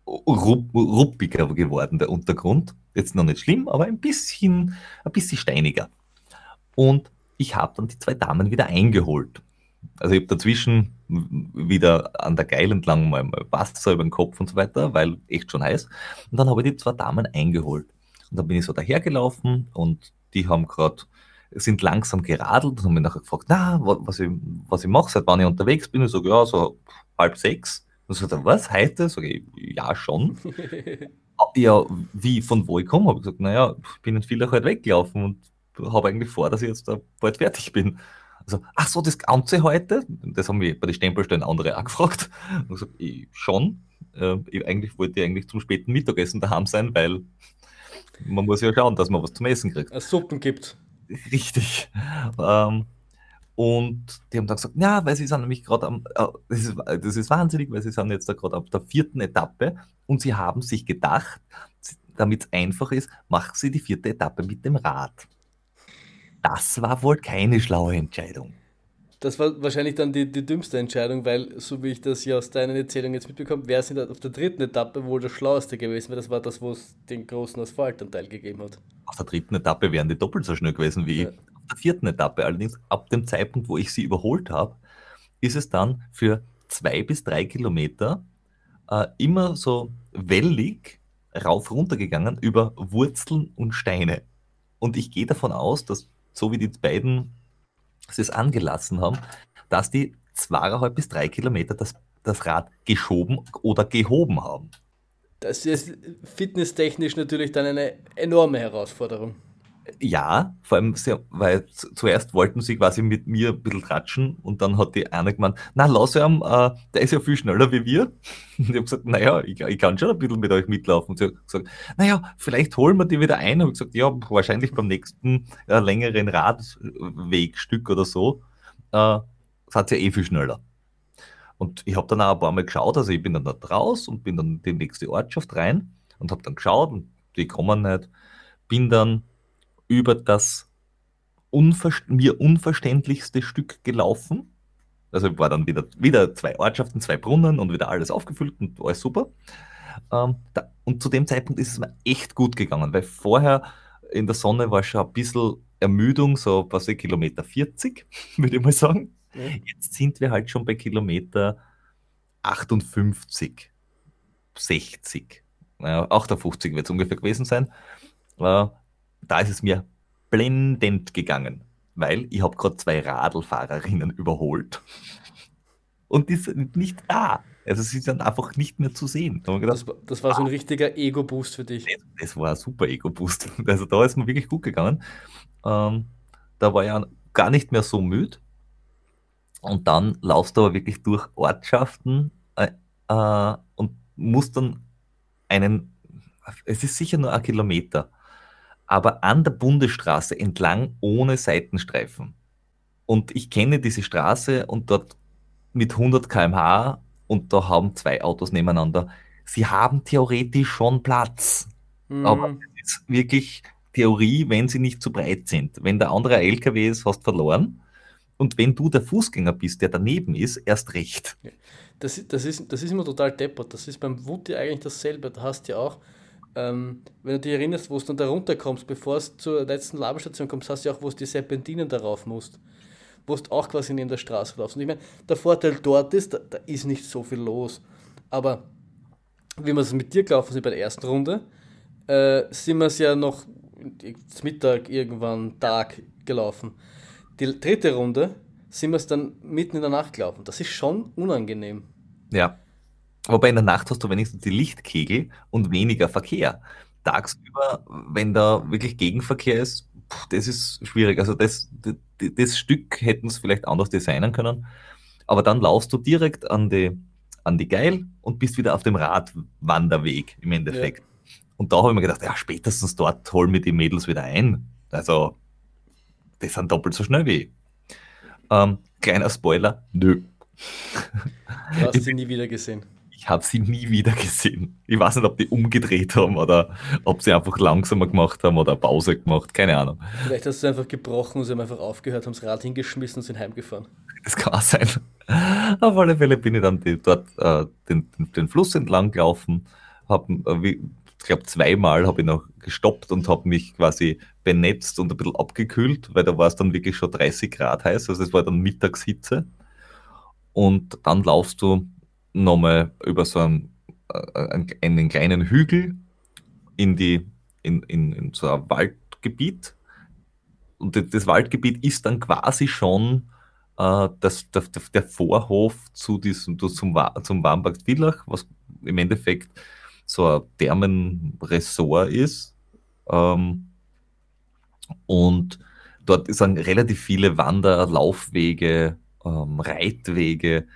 rupp, ruppiger geworden, der Untergrund. Jetzt noch nicht schlimm, aber ein bisschen, ein bisschen steiniger. Und ich habe dann die zwei Damen wieder eingeholt. Also ich habe dazwischen wieder an der Geil entlang mal Wasser über den Kopf und so weiter, weil echt schon heiß. Und dann habe ich die zwei Damen eingeholt. Und dann bin ich so dahergelaufen und die haben gerade, sind langsam geradelt und haben mich nachher gefragt, na, wa- was ich, was ich mache, seit wann ich unterwegs bin. Ich sage, ja, so halb sechs. Und so, was, heute? Sag ich, ja, schon. *laughs* Ja, wie, von wo ich komme? Habe ich gesagt, naja, ich bin in Villach halt weggelaufen und habe eigentlich vor, dass ich jetzt da bald fertig bin. Also, ach so, das Ganze heute? Das haben wir bei den Stempelstellen andere auch gefragt. Und ich gesagt, ich, schon. Äh, ich, eigentlich wollte ich eigentlich zum späten Mittagessen daheim sein, weil man muss ja schauen, dass man was zum Essen kriegt. Es Suppen gibt. Richtig. Ähm, und die haben dann gesagt, ja, weil sie sind nämlich gerade am, äh, das, ist, das ist wahnsinnig, weil sie sind jetzt da gerade auf der vierten Etappe und sie haben sich gedacht, damit es einfach ist, machen sie die vierte Etappe mit dem Rad. Das war wohl keine schlaue Entscheidung. Das war wahrscheinlich dann die, die dümmste Entscheidung, weil, so wie ich das ja aus deinen Erzählungen jetzt mitbekomme, wäre es auf der dritten Etappe wohl das Schlaueste gewesen, weil das war das, wo es den großen Asphaltanteil gegeben hat. Auf der dritten Etappe wären die doppelt so schnell gewesen wie Ja. ich. Auf der vierten Etappe, allerdings ab dem Zeitpunkt, wo ich sie überholt habe, ist es dann für zwei bis drei Kilometer äh, immer so wellig rauf runter gegangen über Wurzeln und Steine. Und ich gehe davon aus, dass so wie die beiden es angelassen haben, dass die zweieinhalb bis drei Kilometer das, das Rad geschoben oder gehoben haben. Das ist fitnesstechnisch natürlich dann eine enorme Herausforderung. Ja, vor allem, sehr, weil zu- zuerst wollten sie quasi mit mir ein bisschen tratschen und dann hat die eine gemeint, na, lass ihn, äh, der ist ja viel schneller wie wir. *laughs* Und ich habe gesagt, naja, ich, ich kann schon ein bisschen mit euch mitlaufen. Und sie hat gesagt, naja, vielleicht holen wir die wieder ein. Und ich gesagt, ja, wahrscheinlich beim nächsten äh, längeren Radwegstück oder so, äh, seid ihr eh viel schneller. Und ich habe dann auch ein paar Mal geschaut, also ich bin dann dort raus und bin dann in die nächste Ortschaft rein und habe dann geschaut und die kommen nicht. Bin dann über das unver mir unverständlichste Stück gelaufen. Also war dann wieder, wieder zwei Ortschaften, zwei Brunnen und wieder alles aufgefüllt und alles super. Ähm, da, und zu dem Zeitpunkt ist es mir echt gut gegangen, weil vorher in der Sonne war schon ein bisschen Ermüdung, so was ich, Kilometer 40, *laughs* würde ich mal sagen. Ja. Jetzt sind wir halt schon bei Kilometer 58, 60, naja, 58 wird es ungefähr gewesen sein. Äh, da ist es mir blendend gegangen, weil ich habe gerade zwei Radlfahrerinnen *laughs* überholt und die sind nicht da. Also sie sind einfach nicht mehr zu sehen. Da gedacht, Das, war- das war so ein richtiger Ego-Boost für dich. das, das war ein super Ego-Boost. *laughs* Also da ist mir wirklich gut gegangen. Ähm, da war ich ja gar nicht mehr so müde. Und dann laufst du aber wirklich durch Ortschaften äh, äh, und musst dann einen, es ist sicher nur ein Kilometer, aber an der Bundesstraße entlang ohne Seitenstreifen. Und ich kenne diese Straße und dort mit 100 km/h und da haben zwei Autos nebeneinander. Sie haben theoretisch schon Platz. Aber Mhm. das ist wirklich Theorie, wenn sie nicht zu breit sind. Wenn der andere LKW ist, hast du verloren. Und wenn du der Fußgänger bist, der daneben ist, erst recht. Das, ist- das, ist, das ist immer total deppert. Das ist beim Wutti eigentlich dasselbe. Da hast du ja auch, ähm, wenn du dich erinnerst, wo du dann da runterkommst, bevor es zur letzten Labestation kommst, hast du ja auch, wo du die Serpentinen darauf musst. Wo du auch quasi neben der Straße laufst. Und ich meine, der Vorteil dort ist, da, da ist nicht so viel los. Aber wie wir es mit dir gelaufen sind bei der ersten Runde, äh, sind wir es ja noch Mittag irgendwann Tag gelaufen. Die dritte Runde sind wir es dann mitten in der Nacht gelaufen. Das ist schon unangenehm. Ja. Wobei in der Nacht hast du wenigstens die Lichtkegel und weniger Verkehr. Tagsüber, wenn da wirklich Gegenverkehr ist, das ist schwierig. Also das, das, das Stück hätten es vielleicht anders designen können. Aber dann laufst du direkt an die, an die Geil und bist wieder auf dem Radwanderweg im Endeffekt. Ja. Und da habe ich mir gedacht, ja, spätestens dort holen wir die Mädels wieder ein. Also, die sind doppelt so schnell wie ich. Ähm, kleiner Spoiler, nö. Du hast *laughs* sie nie wieder gesehen. Ich habe sie nie wieder gesehen. Ich weiß nicht, ob die umgedreht haben oder ob sie einfach langsamer gemacht haben oder Pause gemacht, keine Ahnung. Vielleicht hast du einfach gebrochen und sie haben einfach aufgehört, haben das Rad hingeschmissen und sind heimgefahren. Das kann auch sein. Auf alle Fälle bin ich dann dort äh, den, den, Fluss entlang gelaufen, habe äh, ich glaube, zweimal habe ich noch gestoppt und habe mich quasi benetzt und ein bisschen abgekühlt, weil da war es dann wirklich schon 30 Grad heiß, also es war dann Mittagshitze. Und dann laufst du nochmal über so einen, äh, einen kleinen Hügel in, die, in, in, in so ein Waldgebiet. Und das Waldgebiet ist dann quasi schon äh, das, der, der Vorhof zu diesem, zum, zum Warmbad Villach, was im Endeffekt so ein Thermenressort ist. Ähm, und dort sind relativ viele Wander-, Laufwege, ähm, Reitwege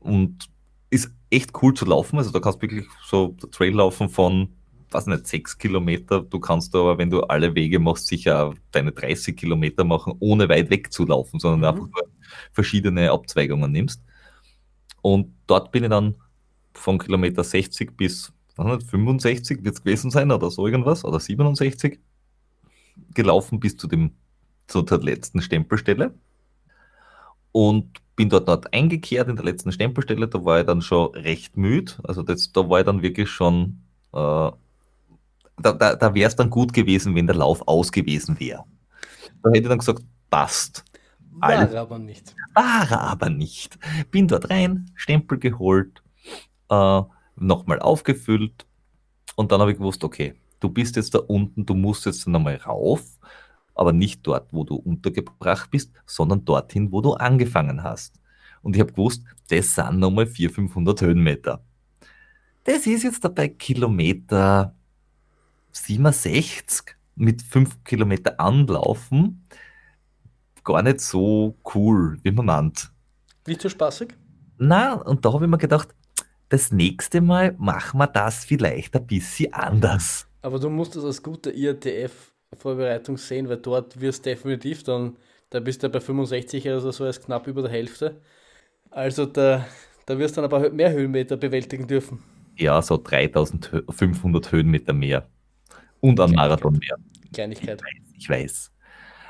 und ist echt cool zu laufen. Also da kannst du wirklich so Trail laufen von, weiß nicht, sechs Kilometer. Du kannst aber, wenn du alle Wege machst, sicher deine 30 Kilometer machen, ohne weit weg zu laufen, sondern mhm. einfach nur verschiedene Abzweigungen nimmst. Und dort bin ich dann von Kilometer 60 bis 65 wird es gewesen sein oder so irgendwas, oder 67, gelaufen bis zu dem, zu der letzten Stempelstelle und bin dort, dort eingekehrt in der letzten Stempelstelle, da war ich dann schon recht müde, also das, da war ich dann wirklich schon, äh, da, da, da wäre es dann gut gewesen, wenn der Lauf aus gewesen wäre. Da hätte ich dann gesagt, passt. War Alles, aber nicht. War aber nicht. Bin dort rein, Stempel geholt, äh, nochmal aufgefüllt und dann habe ich gewusst, okay, du bist jetzt da unten, du musst jetzt nochmal rauf, aber nicht dort, wo du untergebracht bist, sondern dorthin, wo du angefangen hast. Und ich habe gewusst, das sind nochmal 400, 500 Höhenmeter. Das ist jetzt dabei Kilometer 67 mit 5 Kilometer Anlaufen gar nicht so cool, wie man meint. Nicht so spaßig? Na, und da habe ich mir gedacht, das nächste Mal machen wir das vielleicht ein bisschen anders. Aber du musst das als gute IATF-Vorbereitung sehen, weil dort wirst du definitiv dann, da bist du bei 65 oder so als knapp über der Hälfte. Also da, da wirst du dann aber mehr Höhenmeter bewältigen dürfen. Ja, so 3500 Höhenmeter mehr. Und ein Marathon mehr. Kleinigkeit. Ich weiß, ich weiß.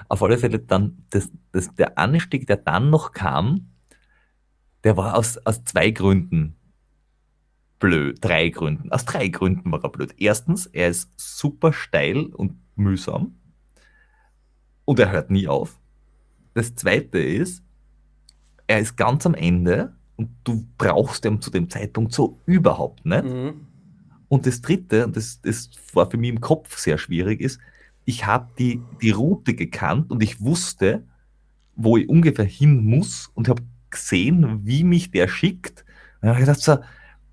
Auf alle Fälle dann, das, das, der Anstieg, der dann noch kam, der war aus, aus zwei Gründen blöd. Drei Gründen. Aus drei Gründen war er blöd. Erstens, er ist super steil und mühsam. Und er hört nie auf. Das zweite ist, er ist ganz am Ende und du brauchst ihn zu dem Zeitpunkt so überhaupt nicht. Mhm. Und das dritte, und das, das war für mich im Kopf sehr schwierig, ist, ich habe die, die Route gekannt und ich wusste, wo ich ungefähr hin muss und habe gesehen, wie mich der schickt. Und habe gedacht, so,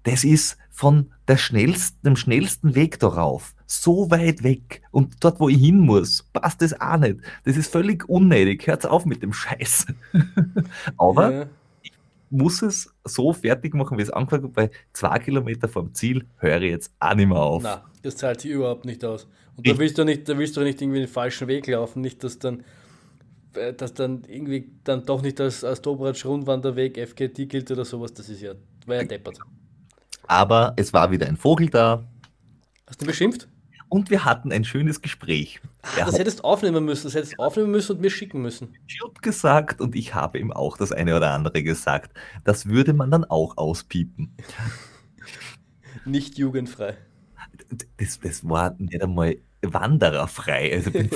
das ist von der schnellsten, dem schnellsten Weg darauf. So weit weg. Und dort, wo ich hin muss, passt das auch nicht. Das ist völlig unnötig. Hört auf mit dem Scheiß. *laughs* Aber ja. ich muss es so fertig machen, wie es angefangen hat. Bei zwei Kilometer vom Ziel höre ich jetzt auch nicht mehr auf. Nein, das zahlt sich überhaupt nicht aus. Und da willst du nicht, da willst du nicht irgendwie den falschen Weg laufen. Nicht, dass dann äh, dass dann irgendwie dann doch nicht als, als Dobratsch Rundwanderweg FKT gilt oder sowas, das ist ja, war ja deppert. Aber es war wieder ein Vogel da. Hast du beschimpft? Und wir hatten ein schönes Gespräch. Ah, das hättest du aufnehmen müssen, das hättest aufnehmen müssen und mir schicken müssen. Jupp gesagt und ich habe ihm auch das eine oder andere gesagt. Das würde man dann auch auspiepen. *laughs* Nicht jugendfrei. Das, das war nicht einmal wandererfrei. Also bin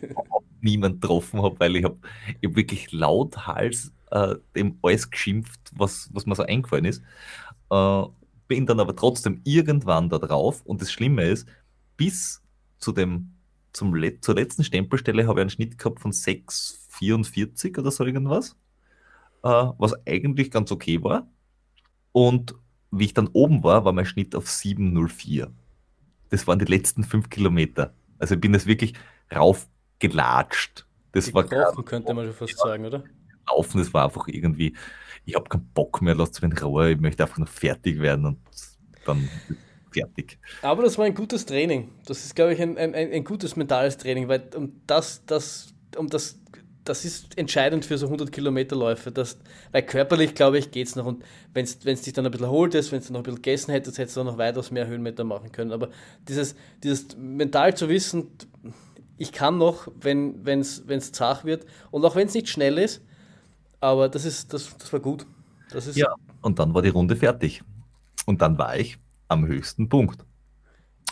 *laughs* niemand getroffen habe, weil ich habe hab wirklich lauthals äh, dem alles geschimpft, was, was mir so eingefallen ist. Äh, bin dann aber trotzdem irgendwann da drauf und das Schlimme ist, bis zu dem, zum, zur letzten Stempelstelle habe ich einen Schnitt gehabt von 6,44 oder so irgendwas, äh, was eigentlich ganz okay war. Und wie ich dann oben war, war mein Schnitt auf 7,04. Das waren die letzten fünf Kilometer. Also ich bin das wirklich rauf gelatscht. Das war Gekrochen, könnte man schon fast sagen, oder? Laufen, das war einfach irgendwie, ich habe keinen Bock mehr, lasst mich in Ruhe, ich möchte einfach nur fertig werden und dann fertig. Aber das war ein gutes Training. Das ist, glaube ich, ein, ein, ein gutes mentales Training, weil um das, das, um das, das ist entscheidend für so 100 Kilometerläufe. Das, weil körperlich, glaube ich, geht es noch. Und wenn es dich dann ein bisschen erholt ist, wenn du noch ein bisschen gegessen hättest, hättest du noch weitaus mehr Höhenmeter machen können. Aber dieses, dieses mental zu wissen, ich kann noch, wenn es zart wird und auch wenn es nicht schnell ist, aber das ist das, das war gut. Das ist ja, und dann war die Runde fertig. Und dann war ich am höchsten Punkt.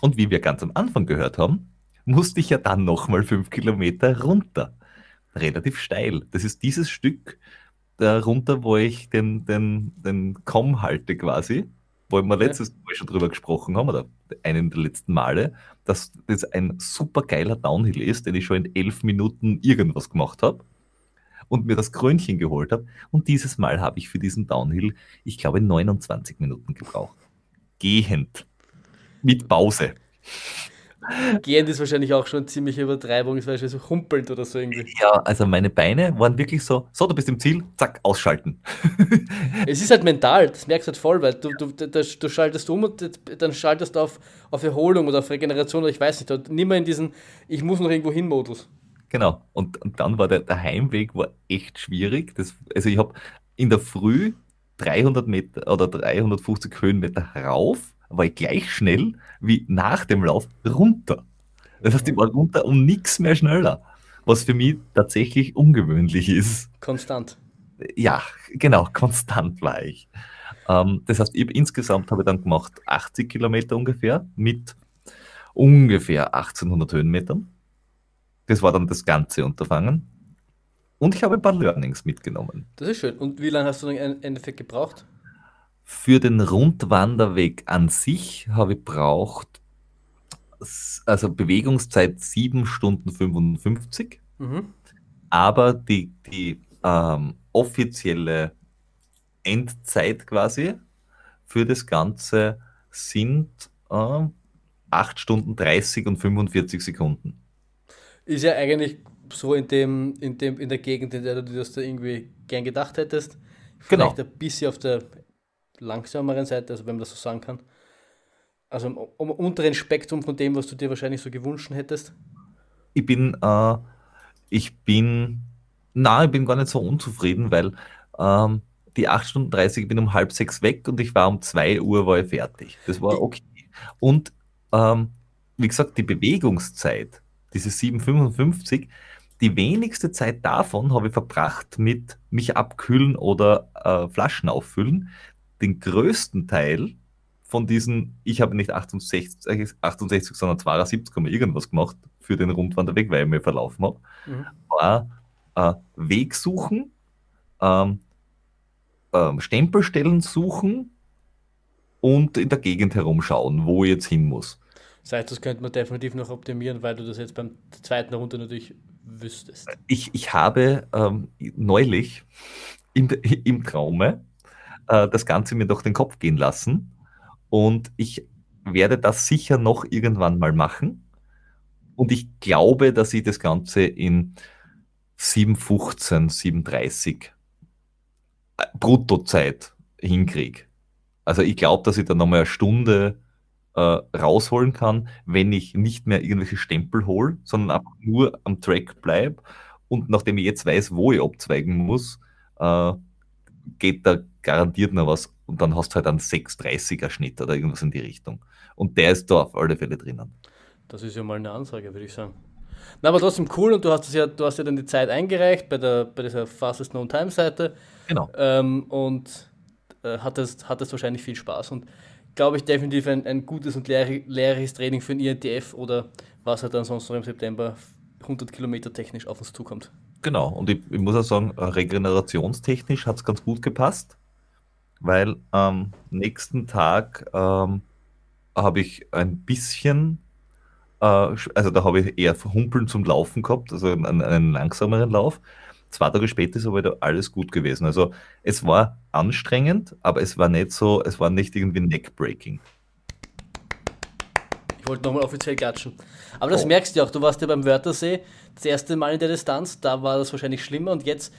Und wie wir ganz am Anfang gehört haben, musste ich ja dann nochmal fünf Kilometer runter. Relativ steil. Das ist dieses Stück da runter, wo ich den, den, den Komm halte quasi, wo wir letztes Mal schon drüber gesprochen haben, oder einen der letzten Male, dass das ein super geiler Downhill ist, den ich schon in elf Minuten irgendwas gemacht habe und mir das Krönchen geholt habe. Und dieses Mal habe ich für diesen Downhill, ich glaube, 29 Minuten gebraucht gehend. Mit Pause. Gehend ist wahrscheinlich auch schon ziemliche Übertreibung, ist wahrscheinlich so humpelnd oder so irgendwie. Ja, also meine Beine waren wirklich so, so, du bist im Ziel, zack, ausschalten. *laughs* es ist halt mental, das merkst du halt voll, weil du, du, das, du schaltest um und dann schaltest du auf, auf Erholung oder auf Regeneration oder ich weiß nicht, nicht mehr in diesen Ich muss noch irgendwo hin Modus. Genau, und, und dann war der, der Heimweg war echt schwierig. Das, also ich habe in der Früh 300 Meter oder 350 Höhenmeter rauf, war ich gleich schnell wie nach dem Lauf runter. Das heißt, ich war runter und nichts mehr schneller, was für mich tatsächlich ungewöhnlich ist. Konstant. Ja, genau, konstant war ich. Ähm, das heißt, ich, insgesamt habe ich dann gemacht 80 Kilometer ungefähr mit ungefähr 1800 Höhenmetern. Das war dann das ganze Unterfangen. Und ich habe ein paar Learnings mitgenommen. Das ist schön. Und wie lange hast du dann im Endeffekt gebraucht? Für den Rundwanderweg an sich habe ich braucht, also Bewegungszeit 7 Stunden 55. Mhm. Aber die, die ähm, offizielle Endzeit quasi für das Ganze sind äh, 8 Stunden 30 und 45 Sekunden. Ist ja eigentlich so in dem, in dem, in der Gegend, in der du das da irgendwie gern gedacht hättest. Vielleicht genau. ein bisschen auf der langsameren Seite, also wenn man das so sagen kann. Also im, im unteren Spektrum von dem, was du dir wahrscheinlich so gewünscht hättest. Ich bin, äh, ich bin, na, ich bin gar nicht so unzufrieden, weil ähm, die 8 Stunden 30, ich bin um halb sechs weg und ich war um 2 Uhr war ich fertig. Das war okay. Und ähm, wie gesagt, die Bewegungszeit, diese 7,55, die wenigste Zeit davon habe ich verbracht mit mich abkühlen oder äh, Flaschen auffüllen. Den größten Teil von diesen, ich habe nicht 68, 68 sondern 72, irgendwas gemacht für den Rundwanderweg, weil ich mir verlaufen habe, mhm. war äh, Weg suchen, ähm, äh, Stempelstellen suchen und in der Gegend herumschauen, wo ich jetzt hin muss. Das heißt, das könnte man definitiv noch optimieren, weil du das jetzt beim zweiten Runde natürlich wüsstest? Ich, ich habe ähm, neulich im, *laughs* im Traume äh, das Ganze mir durch den Kopf gehen lassen und ich werde das sicher noch irgendwann mal machen. Und ich glaube, dass ich das Ganze in 7,15, 7,30 äh, Bruttozeit hinkriege. Also ich glaube, dass ich dann nochmal eine Stunde äh, rausholen kann, wenn ich nicht mehr irgendwelche Stempel hole, sondern einfach nur am Track bleibe. Und nachdem ich jetzt weiß, wo ich abzweigen muss, äh, geht da garantiert noch was. Und dann hast du halt einen 630er Schnitt oder irgendwas in die Richtung. Und der ist da auf alle Fälle drinnen. Das ist ja mal eine Ansage, würde ich sagen. Na, aber trotzdem cool und du hast, ja, du hast ja dann die Zeit eingereicht bei, der, bei dieser Fastest Known Time Seite. Genau. Ähm, und äh, hattest, hattest wahrscheinlich viel Spaß. Und glaube ich, definitiv ein, ein gutes und lehr lehrreiches Training für ein INTF oder was halt dann sonst noch im September 100 Kilometer technisch auf uns zukommt. Genau, und ich, ich muss auch sagen, regenerationstechnisch hat es ganz gut gepasst, weil am nächsten Tag ähm, habe ich ein bisschen, äh, also da habe ich eher Humpeln zum Laufen gehabt, also einen, einen langsameren Lauf zwei Tage später ist aber wieder alles gut gewesen. Also es war anstrengend, aber es war nicht so, es war nicht irgendwie neckbreaking. Ich wollte nochmal offiziell klatschen. Aber das Oh. merkst du auch, du warst ja beim Wörthersee das erste Mal in der Distanz, da war das wahrscheinlich schlimmer und jetzt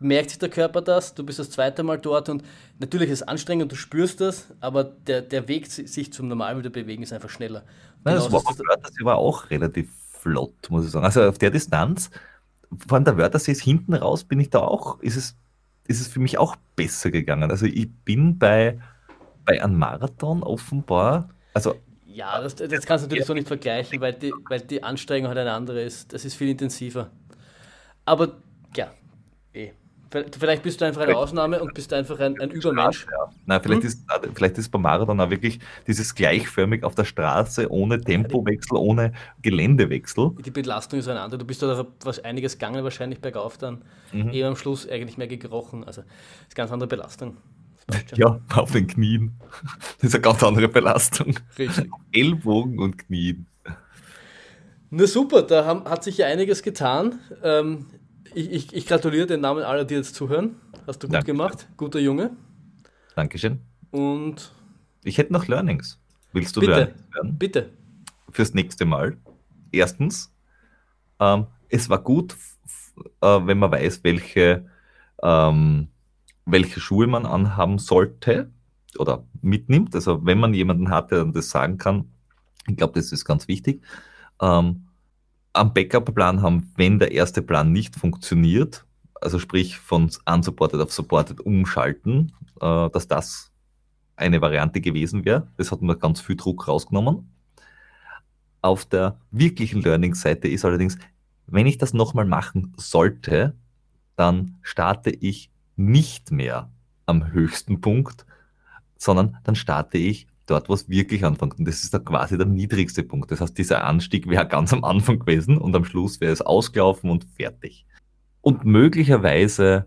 merkt sich der Körper das, du bist das zweite Mal dort und natürlich ist es anstrengend und du spürst das, aber der, der Weg, sich zum normal wieder bewegen, ist einfach schneller. Nein, das war, das- war auch relativ flott, muss ich sagen. Also auf der Distanz, von der Wörthersee ist hinten raus, bin ich da auch, ist es, ist es für mich auch besser gegangen. Also ich bin bei, bei einem Marathon offenbar, also Ja, das, das kannst du natürlich so nicht vergleichen, weil die, weil die Anstrengung halt eine andere ist. Das ist viel intensiver. Aber ja, eh. Vielleicht bist du einfach eine Ausnahme und bist einfach ein, ein Übermensch. Ja. Nein, vielleicht, Hm? ist, vielleicht ist beim Marathon auch wirklich dieses gleichförmig auf der Straße, ohne Tempowechsel, ohne Geländewechsel. Die Belastung ist eine andere. Du bist da was einiges gegangen, wahrscheinlich bergauf dann. Mhm. Eher am Schluss eigentlich mehr gekrochen. Also, das ist eine ganz andere Belastung. *laughs* Ja, auf den Knien. Das ist eine ganz andere Belastung. Richtig. Ellbogen und Knien. Na super, da haben, hat sich ja einiges getan. Ähm, ich, ich, ich gratuliere den Namen aller, die jetzt zuhören. Hast du gut Danke. gemacht. Guter Junge. Dankeschön. Und Ich hätte noch Learnings. Willst du Bitte. Learnings hören? bitte. Fürs nächste Mal. Erstens, ähm, es war gut, äh, wenn man weiß, welche, ähm, welche Schuhe man anhaben sollte oder mitnimmt. Also wenn man jemanden hat, der das sagen kann, ich glaube, das ist ganz wichtig. Ähm, am Backup-Plan haben, wenn der erste Plan nicht funktioniert, also sprich von unsupported auf supported umschalten, äh, dass das eine Variante gewesen wäre. Das hat mir ganz viel Druck rausgenommen. Auf der wirklichen Learning-Seite ist allerdings, wenn ich das nochmal machen sollte, dann starte ich nicht mehr am höchsten Punkt, sondern dann starte ich dort, wo es wirklich anfängt. Und das ist dann quasi der niedrigste Punkt. Das heißt, dieser Anstieg wäre *laughs* ganz am Anfang gewesen und am Schluss wäre es ausgelaufen und fertig. Und möglicherweise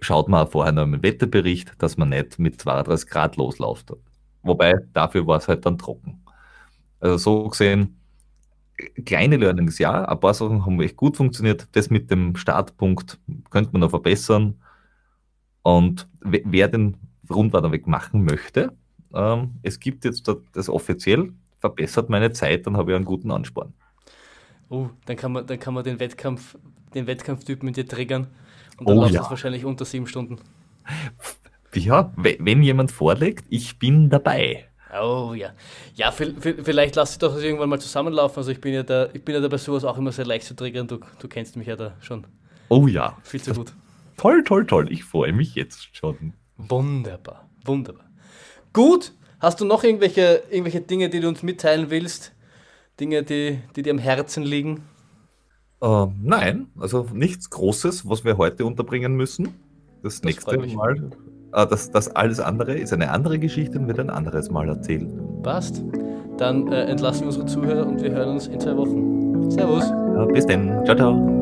schaut man vorher noch im Wetterbericht, dass man nicht mit 32 Grad losläuft. Wobei, dafür war es halt dann trocken. Also so gesehen, kleine Learnings, ja, ein paar Sachen haben echt gut funktioniert. Das mit dem Startpunkt könnte man noch verbessern. Und we- wer den Rundwanderweg machen möchte, ähm, es gibt jetzt da- das offiziell, verbessert meine Zeit, dann habe ich einen guten Ansporn. Oh, dann kann man, dann kann man den Wettkampf, den Wettkampftypen mit dir triggern. Und dann Oh läuft ja. das wahrscheinlich unter sieben Stunden. Ja, we- wenn jemand vorlegt, ich bin dabei. Oh ja. Ja, vi- vi- vielleicht lass dich doch das irgendwann mal zusammenlaufen. Also ich bin ja da, ich bin ja da bei sowas auch immer sehr leicht zu triggern. Du, du kennst mich ja da schon Oh ja, viel zu gut. toll, toll, toll. Ich freue mich jetzt schon. Wunderbar, wunderbar. Gut, hast du noch irgendwelche, irgendwelche Dinge, die du uns mitteilen willst? Dinge, die, die dir am Herzen liegen? Äh, nein, also nichts Großes, was wir heute unterbringen müssen. Das, Das nächste. Mal. Äh, das, das alles andere ist eine andere Geschichte und wird ein anderes Mal erzählen. Passt. Dann äh, entlassen wir unsere Zuhörer und wir hören uns in zwei Wochen. Servus. Ja, bis dann. Ciao, ciao.